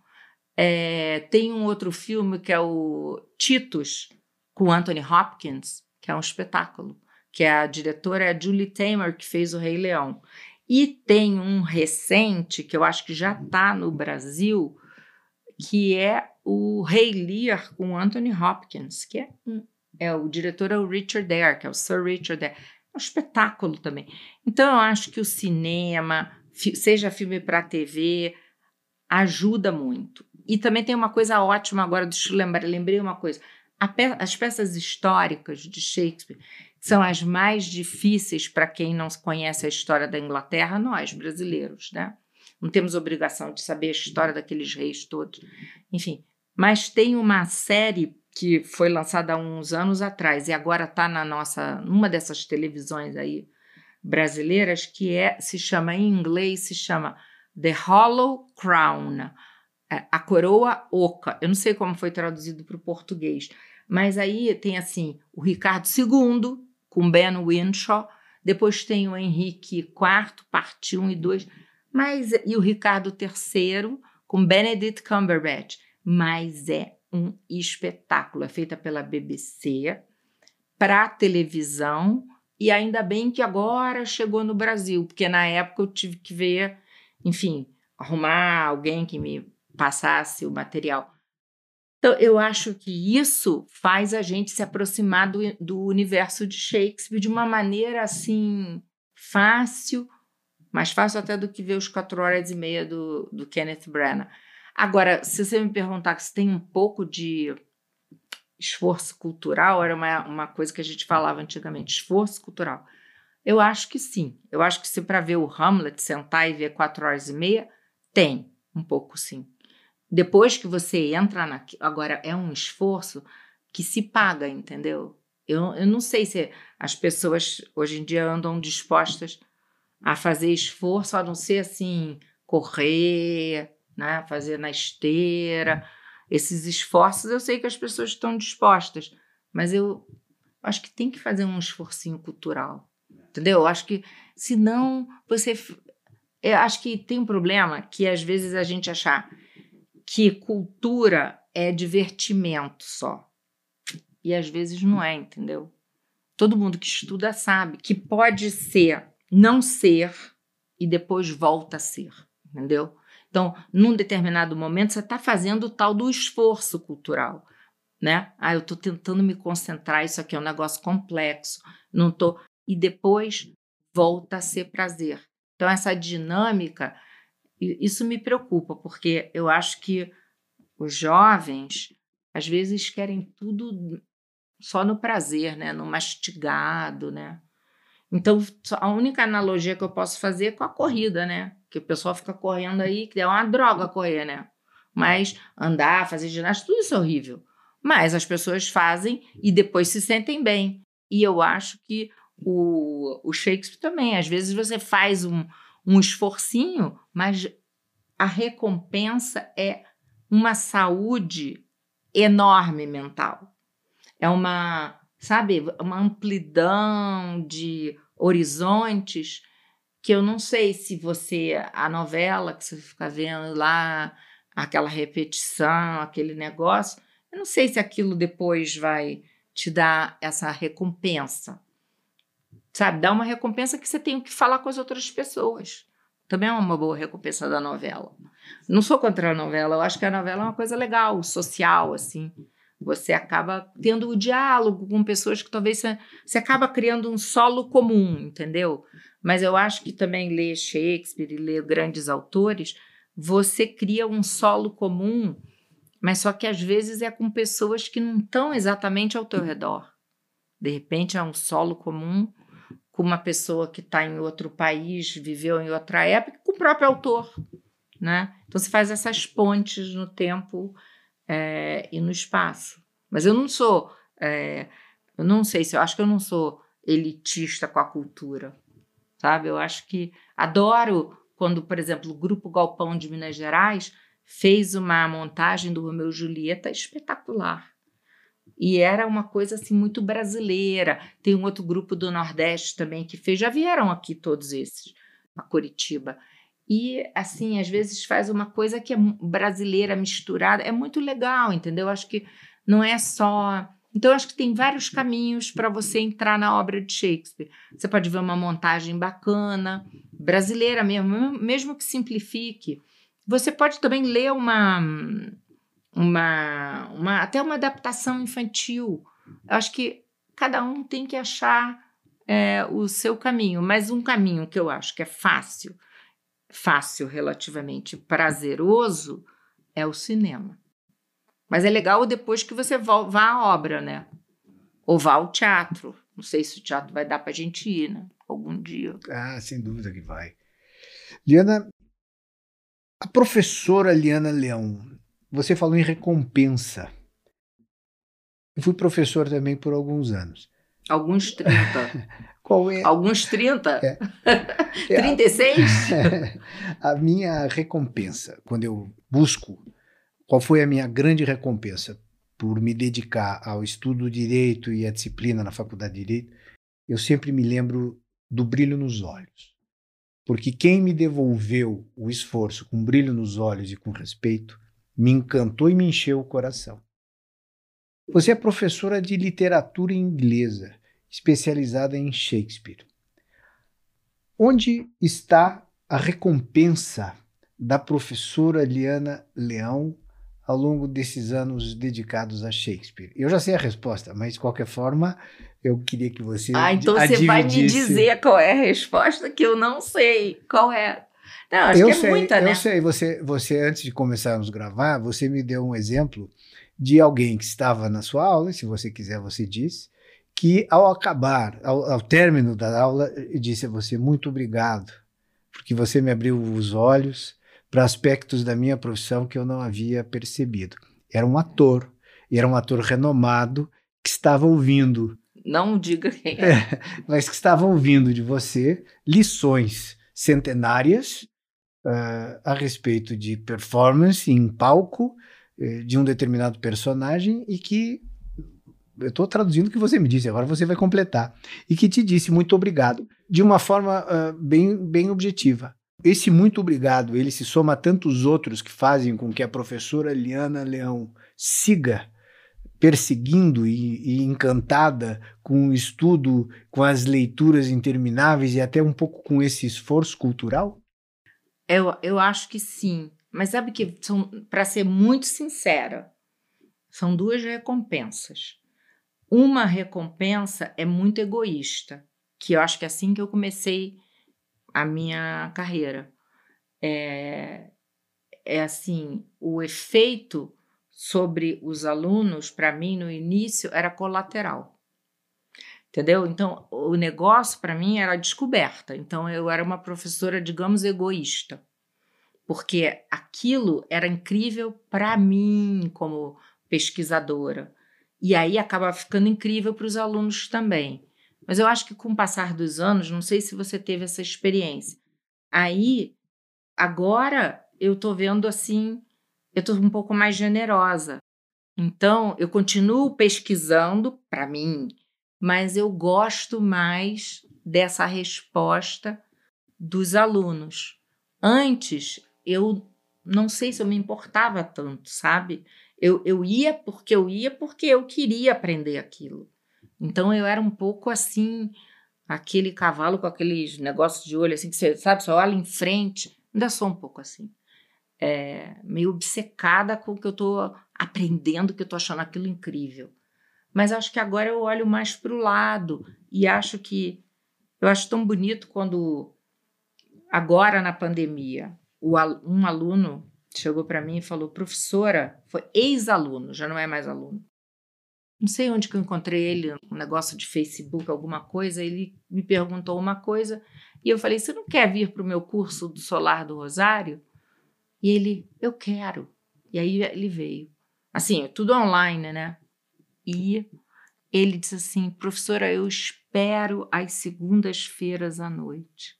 [SPEAKER 3] É, tem um outro filme que é o Titus, com Anthony Hopkins, que é um espetáculo, que a diretora é a Julie Taymor, que fez o Rei Leão. E tem um recente, que eu acho que já está no Brasil, que é o Rei Lear com Anthony Hopkins, que é, um, é o diretor é o Richard Dare, que é o Sir Richard Dare. É um espetáculo também. Então eu acho que o cinema, seja filme para TV, ajuda muito. E também tem uma coisa ótima agora, deixa eu lembrar, lembrei uma coisa. Pe as peças históricas de Shakespeare são as mais difíceis para quem não conhece a história da Inglaterra, nós brasileiros, né? Não temos obrigação de saber a história daqueles reis todos. Enfim, mas tem uma série que foi lançada há uns anos atrás e agora está na nossa, numa dessas televisões aí brasileiras que é se chama em inglês se chama The Hollow Crown, é, a coroa oca. Eu não sei como foi traduzido para o português, mas aí tem assim o Ricardo II com Ben Winshaw, depois tem o Henrique IV, parte 1 e 2 mas e o Ricardo III com Benedict Cumberbatch, mas é um espetáculo, é feita pela BBC para televisão e ainda bem que agora chegou no Brasil, porque na época eu tive que ver, enfim, arrumar alguém que me passasse o material. Então, eu acho que isso faz a gente se aproximar do, do universo de Shakespeare de uma maneira assim fácil mais fácil até do que ver os quatro horas e meia do, do Kenneth Branagh. Agora, se você me perguntar se tem um pouco de esforço cultural, era uma, uma coisa que a gente falava antigamente, esforço cultural. Eu acho que sim. Eu acho que se para ver o Hamlet sentar e ver quatro horas e meia, tem um pouco sim. Depois que você entra na. Agora, é um esforço que se paga, entendeu? Eu, eu não sei se as pessoas hoje em dia andam dispostas a fazer esforço, a não ser assim, correr, né, fazer na esteira. Esses esforços eu sei que as pessoas estão dispostas, mas eu acho que tem que fazer um esforcinho cultural. Entendeu? Eu acho que senão você eu acho que tem um problema que às vezes a gente achar que cultura é divertimento só. E às vezes não é, entendeu? Todo mundo que estuda sabe que pode ser não ser e depois volta a ser, entendeu? Então, num determinado momento, você está fazendo o tal do esforço cultural, né? Ah, eu estou tentando me concentrar, isso aqui é um negócio complexo, não estou. E depois volta a ser prazer. Então, essa dinâmica, isso me preocupa, porque eu acho que os jovens, às vezes, querem tudo só no prazer, né? No mastigado, né? Então, a única analogia que eu posso fazer é com a corrida, né? Que o pessoal fica correndo aí, que é uma droga correr, né? Mas andar, fazer ginástica, tudo isso é horrível. Mas as pessoas fazem e depois se sentem bem. E eu acho que o, o Shakespeare também. Às vezes você faz um, um esforcinho, mas a recompensa é uma saúde enorme mental. É uma, sabe, uma amplidão de horizontes que eu não sei se você a novela que você fica vendo lá aquela repetição, aquele negócio, eu não sei se aquilo depois vai te dar essa recompensa. Sabe, dá uma recompensa que você tem que falar com as outras pessoas. Também é uma boa recompensa da novela. Não sou contra a novela, eu acho que a novela é uma coisa legal, social, assim. Você acaba tendo o diálogo com pessoas que talvez você, você acaba criando um solo comum, entendeu? Mas eu acho que também ler Shakespeare e ler grandes autores, você cria um solo comum, mas só que às vezes é com pessoas que não estão exatamente ao teu redor. De repente é um solo comum com uma pessoa que está em outro país, viveu em outra época, com o próprio autor, né? Então você faz essas pontes no tempo é, e no espaço. Mas eu não sou, é, eu não sei se eu acho que eu não sou elitista com a cultura, sabe? Eu acho que adoro quando, por exemplo, o Grupo Galpão de Minas Gerais fez uma montagem do Romeu e Julieta espetacular. E era uma coisa assim muito brasileira. Tem um outro grupo do Nordeste também que fez, já vieram aqui todos esses, a Curitiba. E assim, às vezes faz uma coisa que é brasileira misturada, é muito legal, entendeu? Acho que não é só então, acho que tem vários caminhos para você entrar na obra de Shakespeare. Você pode ver uma montagem bacana, brasileira mesmo, mesmo que simplifique. Você pode também ler uma, uma, uma até uma adaptação infantil. Acho que cada um tem que achar é, o seu caminho, mas um caminho que eu acho que é fácil, fácil relativamente prazeroso, é o cinema. Mas é legal depois que você vá à obra, né? Ou vá ao teatro. Não sei se o teatro vai dar para gente ir, né? Algum dia.
[SPEAKER 2] Ah, sem dúvida que vai. Liana, a professora Liana Leão, você falou em recompensa. Eu fui professor também por alguns anos.
[SPEAKER 3] Alguns 30.
[SPEAKER 2] Qual é?
[SPEAKER 3] Alguns 30? É. 36?
[SPEAKER 2] a minha recompensa, quando eu busco qual foi a minha grande recompensa? Por me dedicar ao estudo do direito e à disciplina na faculdade de direito, eu sempre me lembro do brilho nos olhos. Porque quem me devolveu o esforço com brilho nos olhos e com respeito me encantou e me encheu o coração. Você é professora de literatura inglesa, especializada em Shakespeare. Onde está a recompensa da professora Liana Leão ao longo desses anos dedicados a Shakespeare? Eu já sei a resposta, mas de qualquer forma, eu queria que você.
[SPEAKER 3] Ah, então você vai me dizer qual é a resposta que eu não sei. Qual é? Não, acho
[SPEAKER 2] eu
[SPEAKER 3] que é
[SPEAKER 2] sei,
[SPEAKER 3] muita, né?
[SPEAKER 2] Eu sei. Você, você, antes de começarmos a gravar, você me deu um exemplo de alguém que estava na sua aula, se você quiser, você diz, que ao acabar, ao, ao término da aula, disse a você muito obrigado, porque você me abriu os olhos para aspectos da minha profissão que eu não havia percebido. Era um ator, e era um ator renomado que estava ouvindo.
[SPEAKER 3] Não diga quem é. é
[SPEAKER 2] mas que estava ouvindo de você lições centenárias uh, a respeito de performance em palco de um determinado personagem e que eu estou traduzindo o que você me disse, agora você vai completar. E que te disse muito obrigado, de uma forma uh, bem, bem objetiva. Esse muito obrigado, ele se soma a tantos outros que fazem com que a professora Liana Leão siga perseguindo e, e, encantada com o estudo, com as leituras intermináveis e até um pouco com esse esforço cultural?
[SPEAKER 3] Eu, eu acho que sim. Mas sabe que, para ser muito sincera, são duas recompensas. Uma recompensa é muito egoísta, que eu acho que é assim que eu comecei a minha carreira. É, é assim, o efeito sobre os alunos, para mim, no início, era colateral. Entendeu? Então, o negócio para mim era descoberta. Então, eu era uma professora, digamos, egoísta. Porque aquilo era incrível para mim, como pesquisadora. E aí acaba ficando incrível para os alunos também. Mas eu acho que com o passar dos anos, não sei se você teve essa experiência. Aí, agora eu tô vendo assim, eu tô um pouco mais generosa. Então, eu continuo pesquisando para mim, mas eu gosto mais dessa resposta dos alunos. Antes, eu não sei se eu me importava tanto, sabe? Eu, eu ia porque eu ia porque eu queria aprender aquilo. Então eu era um pouco assim, aquele cavalo com aqueles negócios de olho assim, que você sabe, só olha em frente. Ainda sou um pouco assim. É, meio obcecada com o que eu estou aprendendo, que eu estou achando aquilo incrível. Mas acho que agora eu olho mais para o lado e acho que eu acho tão bonito quando agora na pandemia um aluno chegou para mim e falou: professora, foi ex-aluno, já não é mais aluno. Não sei onde que eu encontrei ele, um negócio de Facebook, alguma coisa. Ele me perguntou uma coisa e eu falei: Você não quer vir para o meu curso do Solar do Rosário? E ele: Eu quero. E aí ele veio. Assim, tudo online, né? E ele disse assim: Professora, eu espero às segundas-feiras à noite.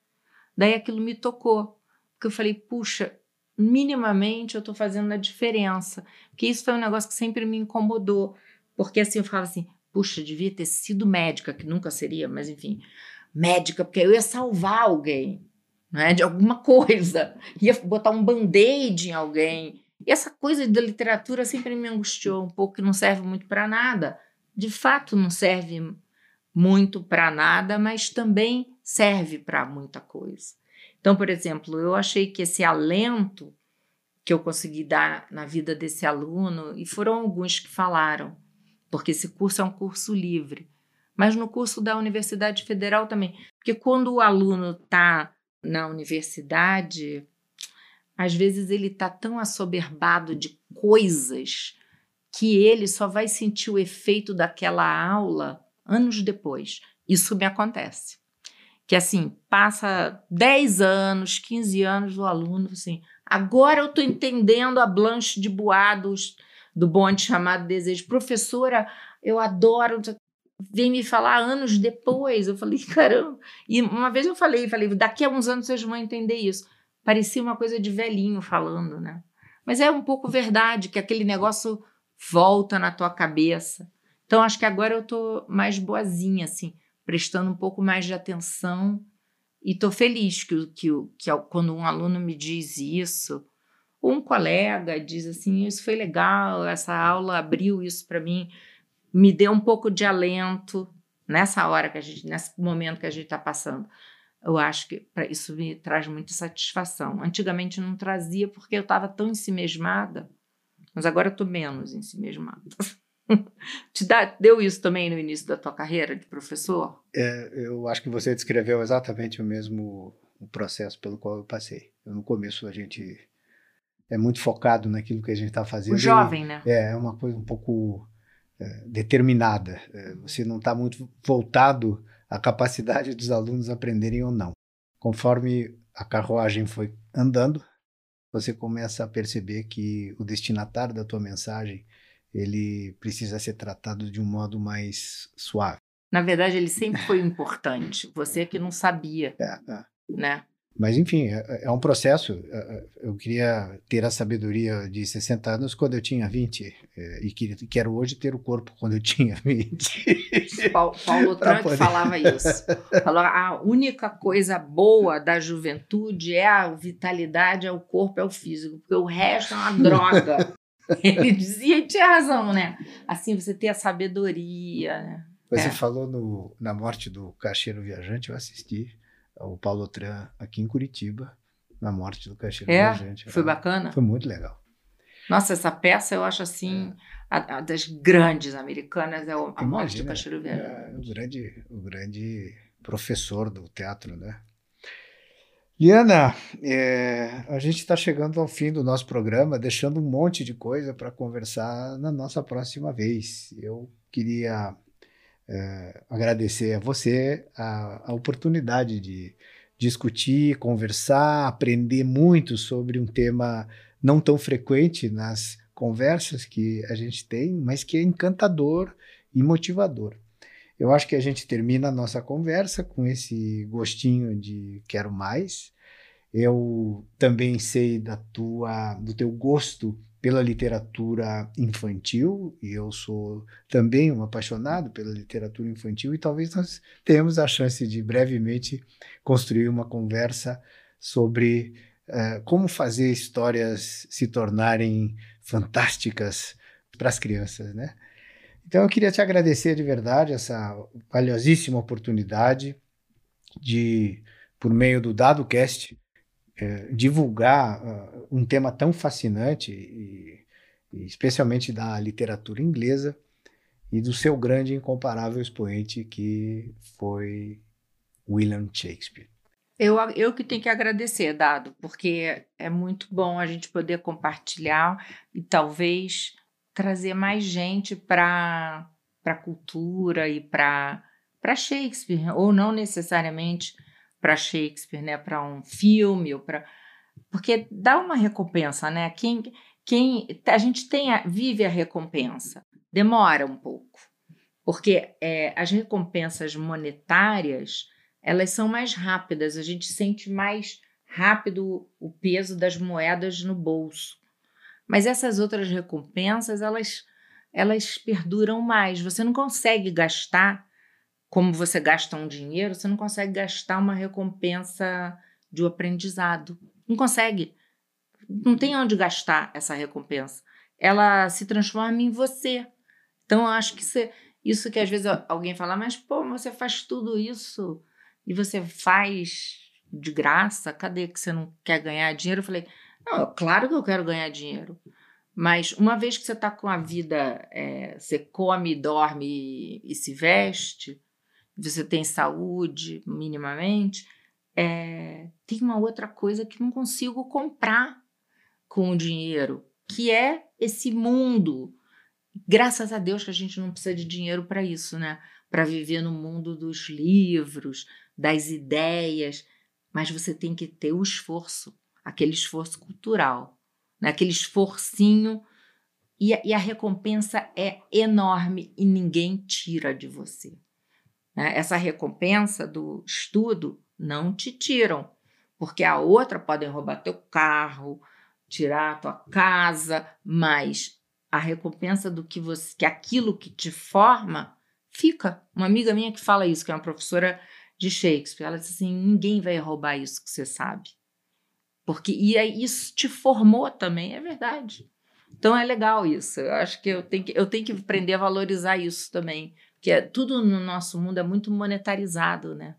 [SPEAKER 3] Daí aquilo me tocou, porque eu falei: Puxa, minimamente eu estou fazendo a diferença. Porque isso foi um negócio que sempre me incomodou. Porque assim, eu falava assim, puxa, devia ter sido médica, que nunca seria, mas enfim, médica, porque eu ia salvar alguém, né, de alguma coisa, ia botar um band-aid em alguém. E essa coisa da literatura sempre me angustiou um pouco, que não serve muito para nada. De fato, não serve muito para nada, mas também serve para muita coisa. Então, por exemplo, eu achei que esse alento que eu consegui dar na vida desse aluno, e foram alguns que falaram, porque esse curso é um curso livre, mas no curso da Universidade Federal também, porque quando o aluno está na universidade, às vezes ele está tão assoberbado de coisas que ele só vai sentir o efeito daquela aula anos depois. Isso me acontece que assim, passa 10 anos, 15 anos do aluno, assim, agora eu estou entendendo a Blanche de Boados do bonde chamado Desejo. Professora, eu adoro, vem me falar anos depois. Eu falei, caramba. E uma vez eu falei, falei, daqui a uns anos vocês vão entender isso. Parecia uma coisa de velhinho falando, né? Mas é um pouco verdade que aquele negócio volta na tua cabeça. Então acho que agora eu tô mais boazinha, assim prestando um pouco mais de atenção e estou feliz que, que, que quando um aluno me diz isso, ou um colega diz assim, isso foi legal, essa aula abriu isso para mim, me deu um pouco de alento nessa hora que a gente, nesse momento que a gente está passando. Eu acho que isso me traz muita satisfação. Antigamente não trazia porque eu estava tão ensimesmada, mas agora estou menos ensimesmada. Te dá, deu isso também no início da tua carreira de professor?
[SPEAKER 2] É, eu acho que você descreveu exatamente o mesmo processo pelo qual eu passei. No começo a gente é muito focado naquilo que a gente está fazendo. O
[SPEAKER 3] jovem, e, né?
[SPEAKER 2] É, é uma coisa um pouco é, determinada. É, você não está muito voltado à capacidade dos alunos aprenderem ou não. Conforme a carruagem foi andando, você começa a perceber que o destinatário da tua mensagem ele precisa ser tratado de um modo mais suave.
[SPEAKER 3] Na verdade, ele sempre foi importante. Você é que não sabia, é, é. né?
[SPEAKER 2] Mas, enfim, é, é, um processo. É, é, eu queria ter a sabedoria de 60 anos quando eu tinha 20, e quero hoje ter o corpo quando eu tinha 20.
[SPEAKER 3] Paulo, Paulo Trump poder... falava isso. Falou, a única coisa boa da juventude é a vitalidade, é o corpo, é o físico, porque o resto é uma droga. Ele dizia e tinha razão, né? Assim, você ter a sabedoria, né?
[SPEAKER 2] Você é. falou no, na morte do Caixeiro Viajante, eu assisti o Paulo Tran aqui em Curitiba, na morte do Caixeiro
[SPEAKER 3] é?
[SPEAKER 2] Viajante.
[SPEAKER 3] Foi bacana?
[SPEAKER 2] Foi muito legal.
[SPEAKER 3] Nossa, essa peça eu acho assim, é. a, a, das grandes americanas, é o, a Imagina, morte do Caixeiro Viajante. É,
[SPEAKER 2] o, grande, o grande professor do teatro, né? Liana, é, a gente está chegando ao fim do nosso programa, deixando um monte de coisa para conversar na nossa próxima vez. Eu queria é, agradecer a você a, a, oportunidade de discutir, conversar, aprender muito sobre um tema não tão frequente nas conversas que a gente tem, mas que é encantador e motivador. Eu acho que a gente termina a nossa conversa com esse gostinho de quero mais. Eu também sei da tua, do teu gosto pela literatura infantil, e eu sou também um apaixonado pela literatura infantil, e talvez nós tenhamos a chance de brevemente construir uma conversa sobre uh, como fazer histórias se tornarem fantásticas para as crianças, né? Então eu queria te agradecer de verdade essa valiosíssima oportunidade de, por meio do DadoCast, é, divulgar uh, um tema tão fascinante, e, e especialmente da literatura inglesa e do seu grande e incomparável expoente que foi William Shakespeare.
[SPEAKER 3] Eu, eu que tenho que agradecer, Dado, porque é muito bom a gente poder compartilhar e talvez trazer mais gente para a cultura e para Shakespeare, ou não necessariamente para Shakespeare, né? para um filme, ou para. Porque dá uma recompensa, né? Quem, quem a gente tem a, vive a recompensa, demora um pouco, porque é, as recompensas monetárias elas são mais rápidas, a gente sente mais rápido o peso das moedas no bolso. Mas essas outras recompensas, elas, elas perduram mais. Você não consegue gastar como você gasta um dinheiro, você não consegue gastar uma recompensa de um aprendizado. Não consegue. Não tem onde gastar essa recompensa. Ela se transforma em você. Então, eu acho que isso, isso que às vezes alguém fala, mas pô, você faz tudo isso e você faz de graça, cadê que você não quer ganhar dinheiro? Eu falei, não, claro que eu quero ganhar dinheiro. Mas uma vez que você está com a vida, é, você come, dorme e, e, se veste, você tem saúde minimamente, é, tem uma outra coisa que não consigo comprar com o dinheiro, que é esse mundo. Graças a Deus que a gente não precisa de dinheiro para isso, né? Para viver no mundo dos livros, das ideias, mas você tem que ter o esforço, aquele esforço cultural, né? aquele esforcinho, e, e a recompensa é enorme e ninguém tira de você. Né? Essa recompensa do estudo não te tiram, porque a outra podem roubar teu carro, tirar tua casa, mas a recompensa do que você, que aquilo que te forma, fica. Uma amiga minha que fala isso, que é uma professora de Shakespeare. Ela disse assim: ninguém vai roubar isso que você sabe. Porque e aí isso te formou também, é verdade. Então é legal isso. Eu acho que eu tenho que, eu tenho que aprender a valorizar isso também. Porque é, tudo no nosso mundo é muito monetarizado, né?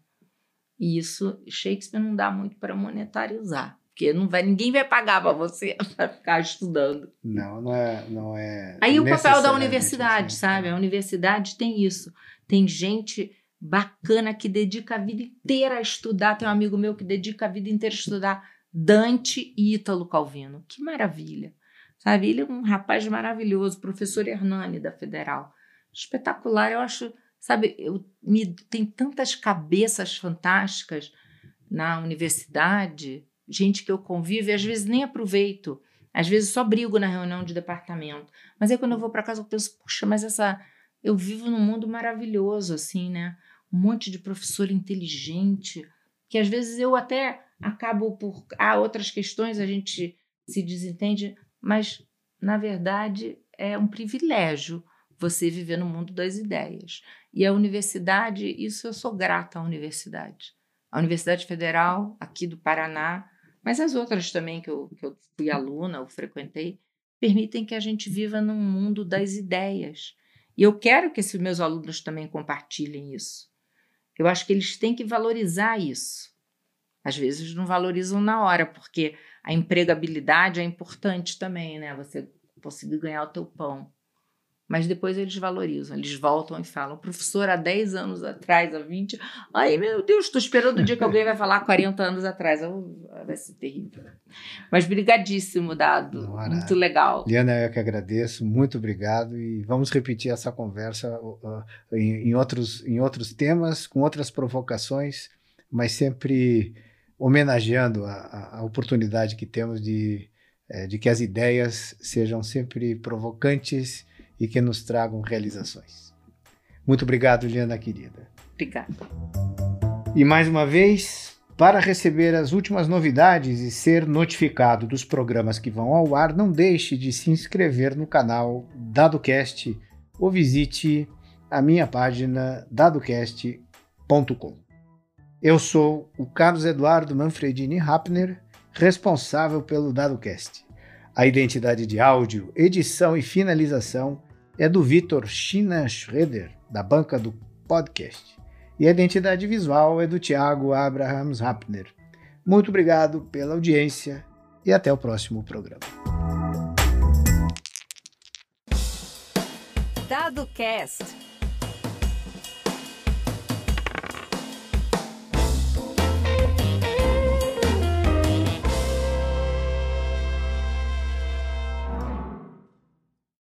[SPEAKER 3] E isso Shakespeare não dá muito para monetarizar. Porque não vai, ninguém vai pagar para você para ficar estudando.
[SPEAKER 2] Não, não é. Não é
[SPEAKER 3] Aí o papel da universidade, assim. sabe? A universidade tem isso. Tem gente bacana que dedica a vida inteira a estudar. Tem um amigo meu que dedica a vida inteira a estudar Dante Ítalo Calvino. Que maravilha. Sabe? Ele é um rapaz maravilhoso, professor Hernani da Federal. Espetacular. Eu acho, sabe, eu, me, tem tantas cabeças fantásticas na universidade, gente que eu convivo e às vezes nem aproveito. Às vezes só brigo na reunião de departamento. Mas aí quando eu vou para casa eu penso, puxa, mas essa eu vivo num mundo maravilhoso assim, né? um monte de professor inteligente, que às vezes eu até acabo por. Há outras questões, a gente se desentende, mas na verdade é um privilégio você viver no mundo das ideias. E a universidade, isso eu sou grata à universidade. A Universidade Federal, aqui do Paraná, mas as outras também que eu, que eu fui aluna, ou frequentei, permitem que a gente viva num mundo das ideias. E eu quero que esses meus alunos também compartilhem isso. Eu acho que eles têm que valorizar isso. Às vezes não valorizam na hora, porque a empregabilidade é importante também, né? Você conseguir ganhar o teu pão. Mas depois eles valorizam, eles voltam e falam. Professor, há 10 anos atrás, há 20. Ai, meu Deus, estou esperando o dia que alguém vai falar 40 anos atrás. Vai ser terrível. Mas brigadíssimo, Dado. Muito legal.
[SPEAKER 2] Liana, eu que agradeço. Muito obrigado. E vamos repetir essa conversa em, em, outros, em outros temas, com outras provocações, mas sempre homenageando a, a oportunidade que temos de, eh, de que as ideias sejam sempre provocantes e que nos tragam realizações. Muito obrigado, Liana querida.
[SPEAKER 3] Obrigada.
[SPEAKER 2] E mais uma vez, para receber as últimas novidades e ser notificado dos programas que vão ao ar, não deixe de se inscrever no canal DadoCast ou visite a minha página dadocast.com. Eu sou o Carlos Eduardo Manfredini Rappner, responsável pelo DadoCast. A identidade de áudio, edição e finalização é do Vitor China Schroeder, da banca do podcast. E a identidade visual é do Tiago Abrahams Rappner. Muito obrigado pela audiência e até o próximo programa.
[SPEAKER 1] Dado Cast.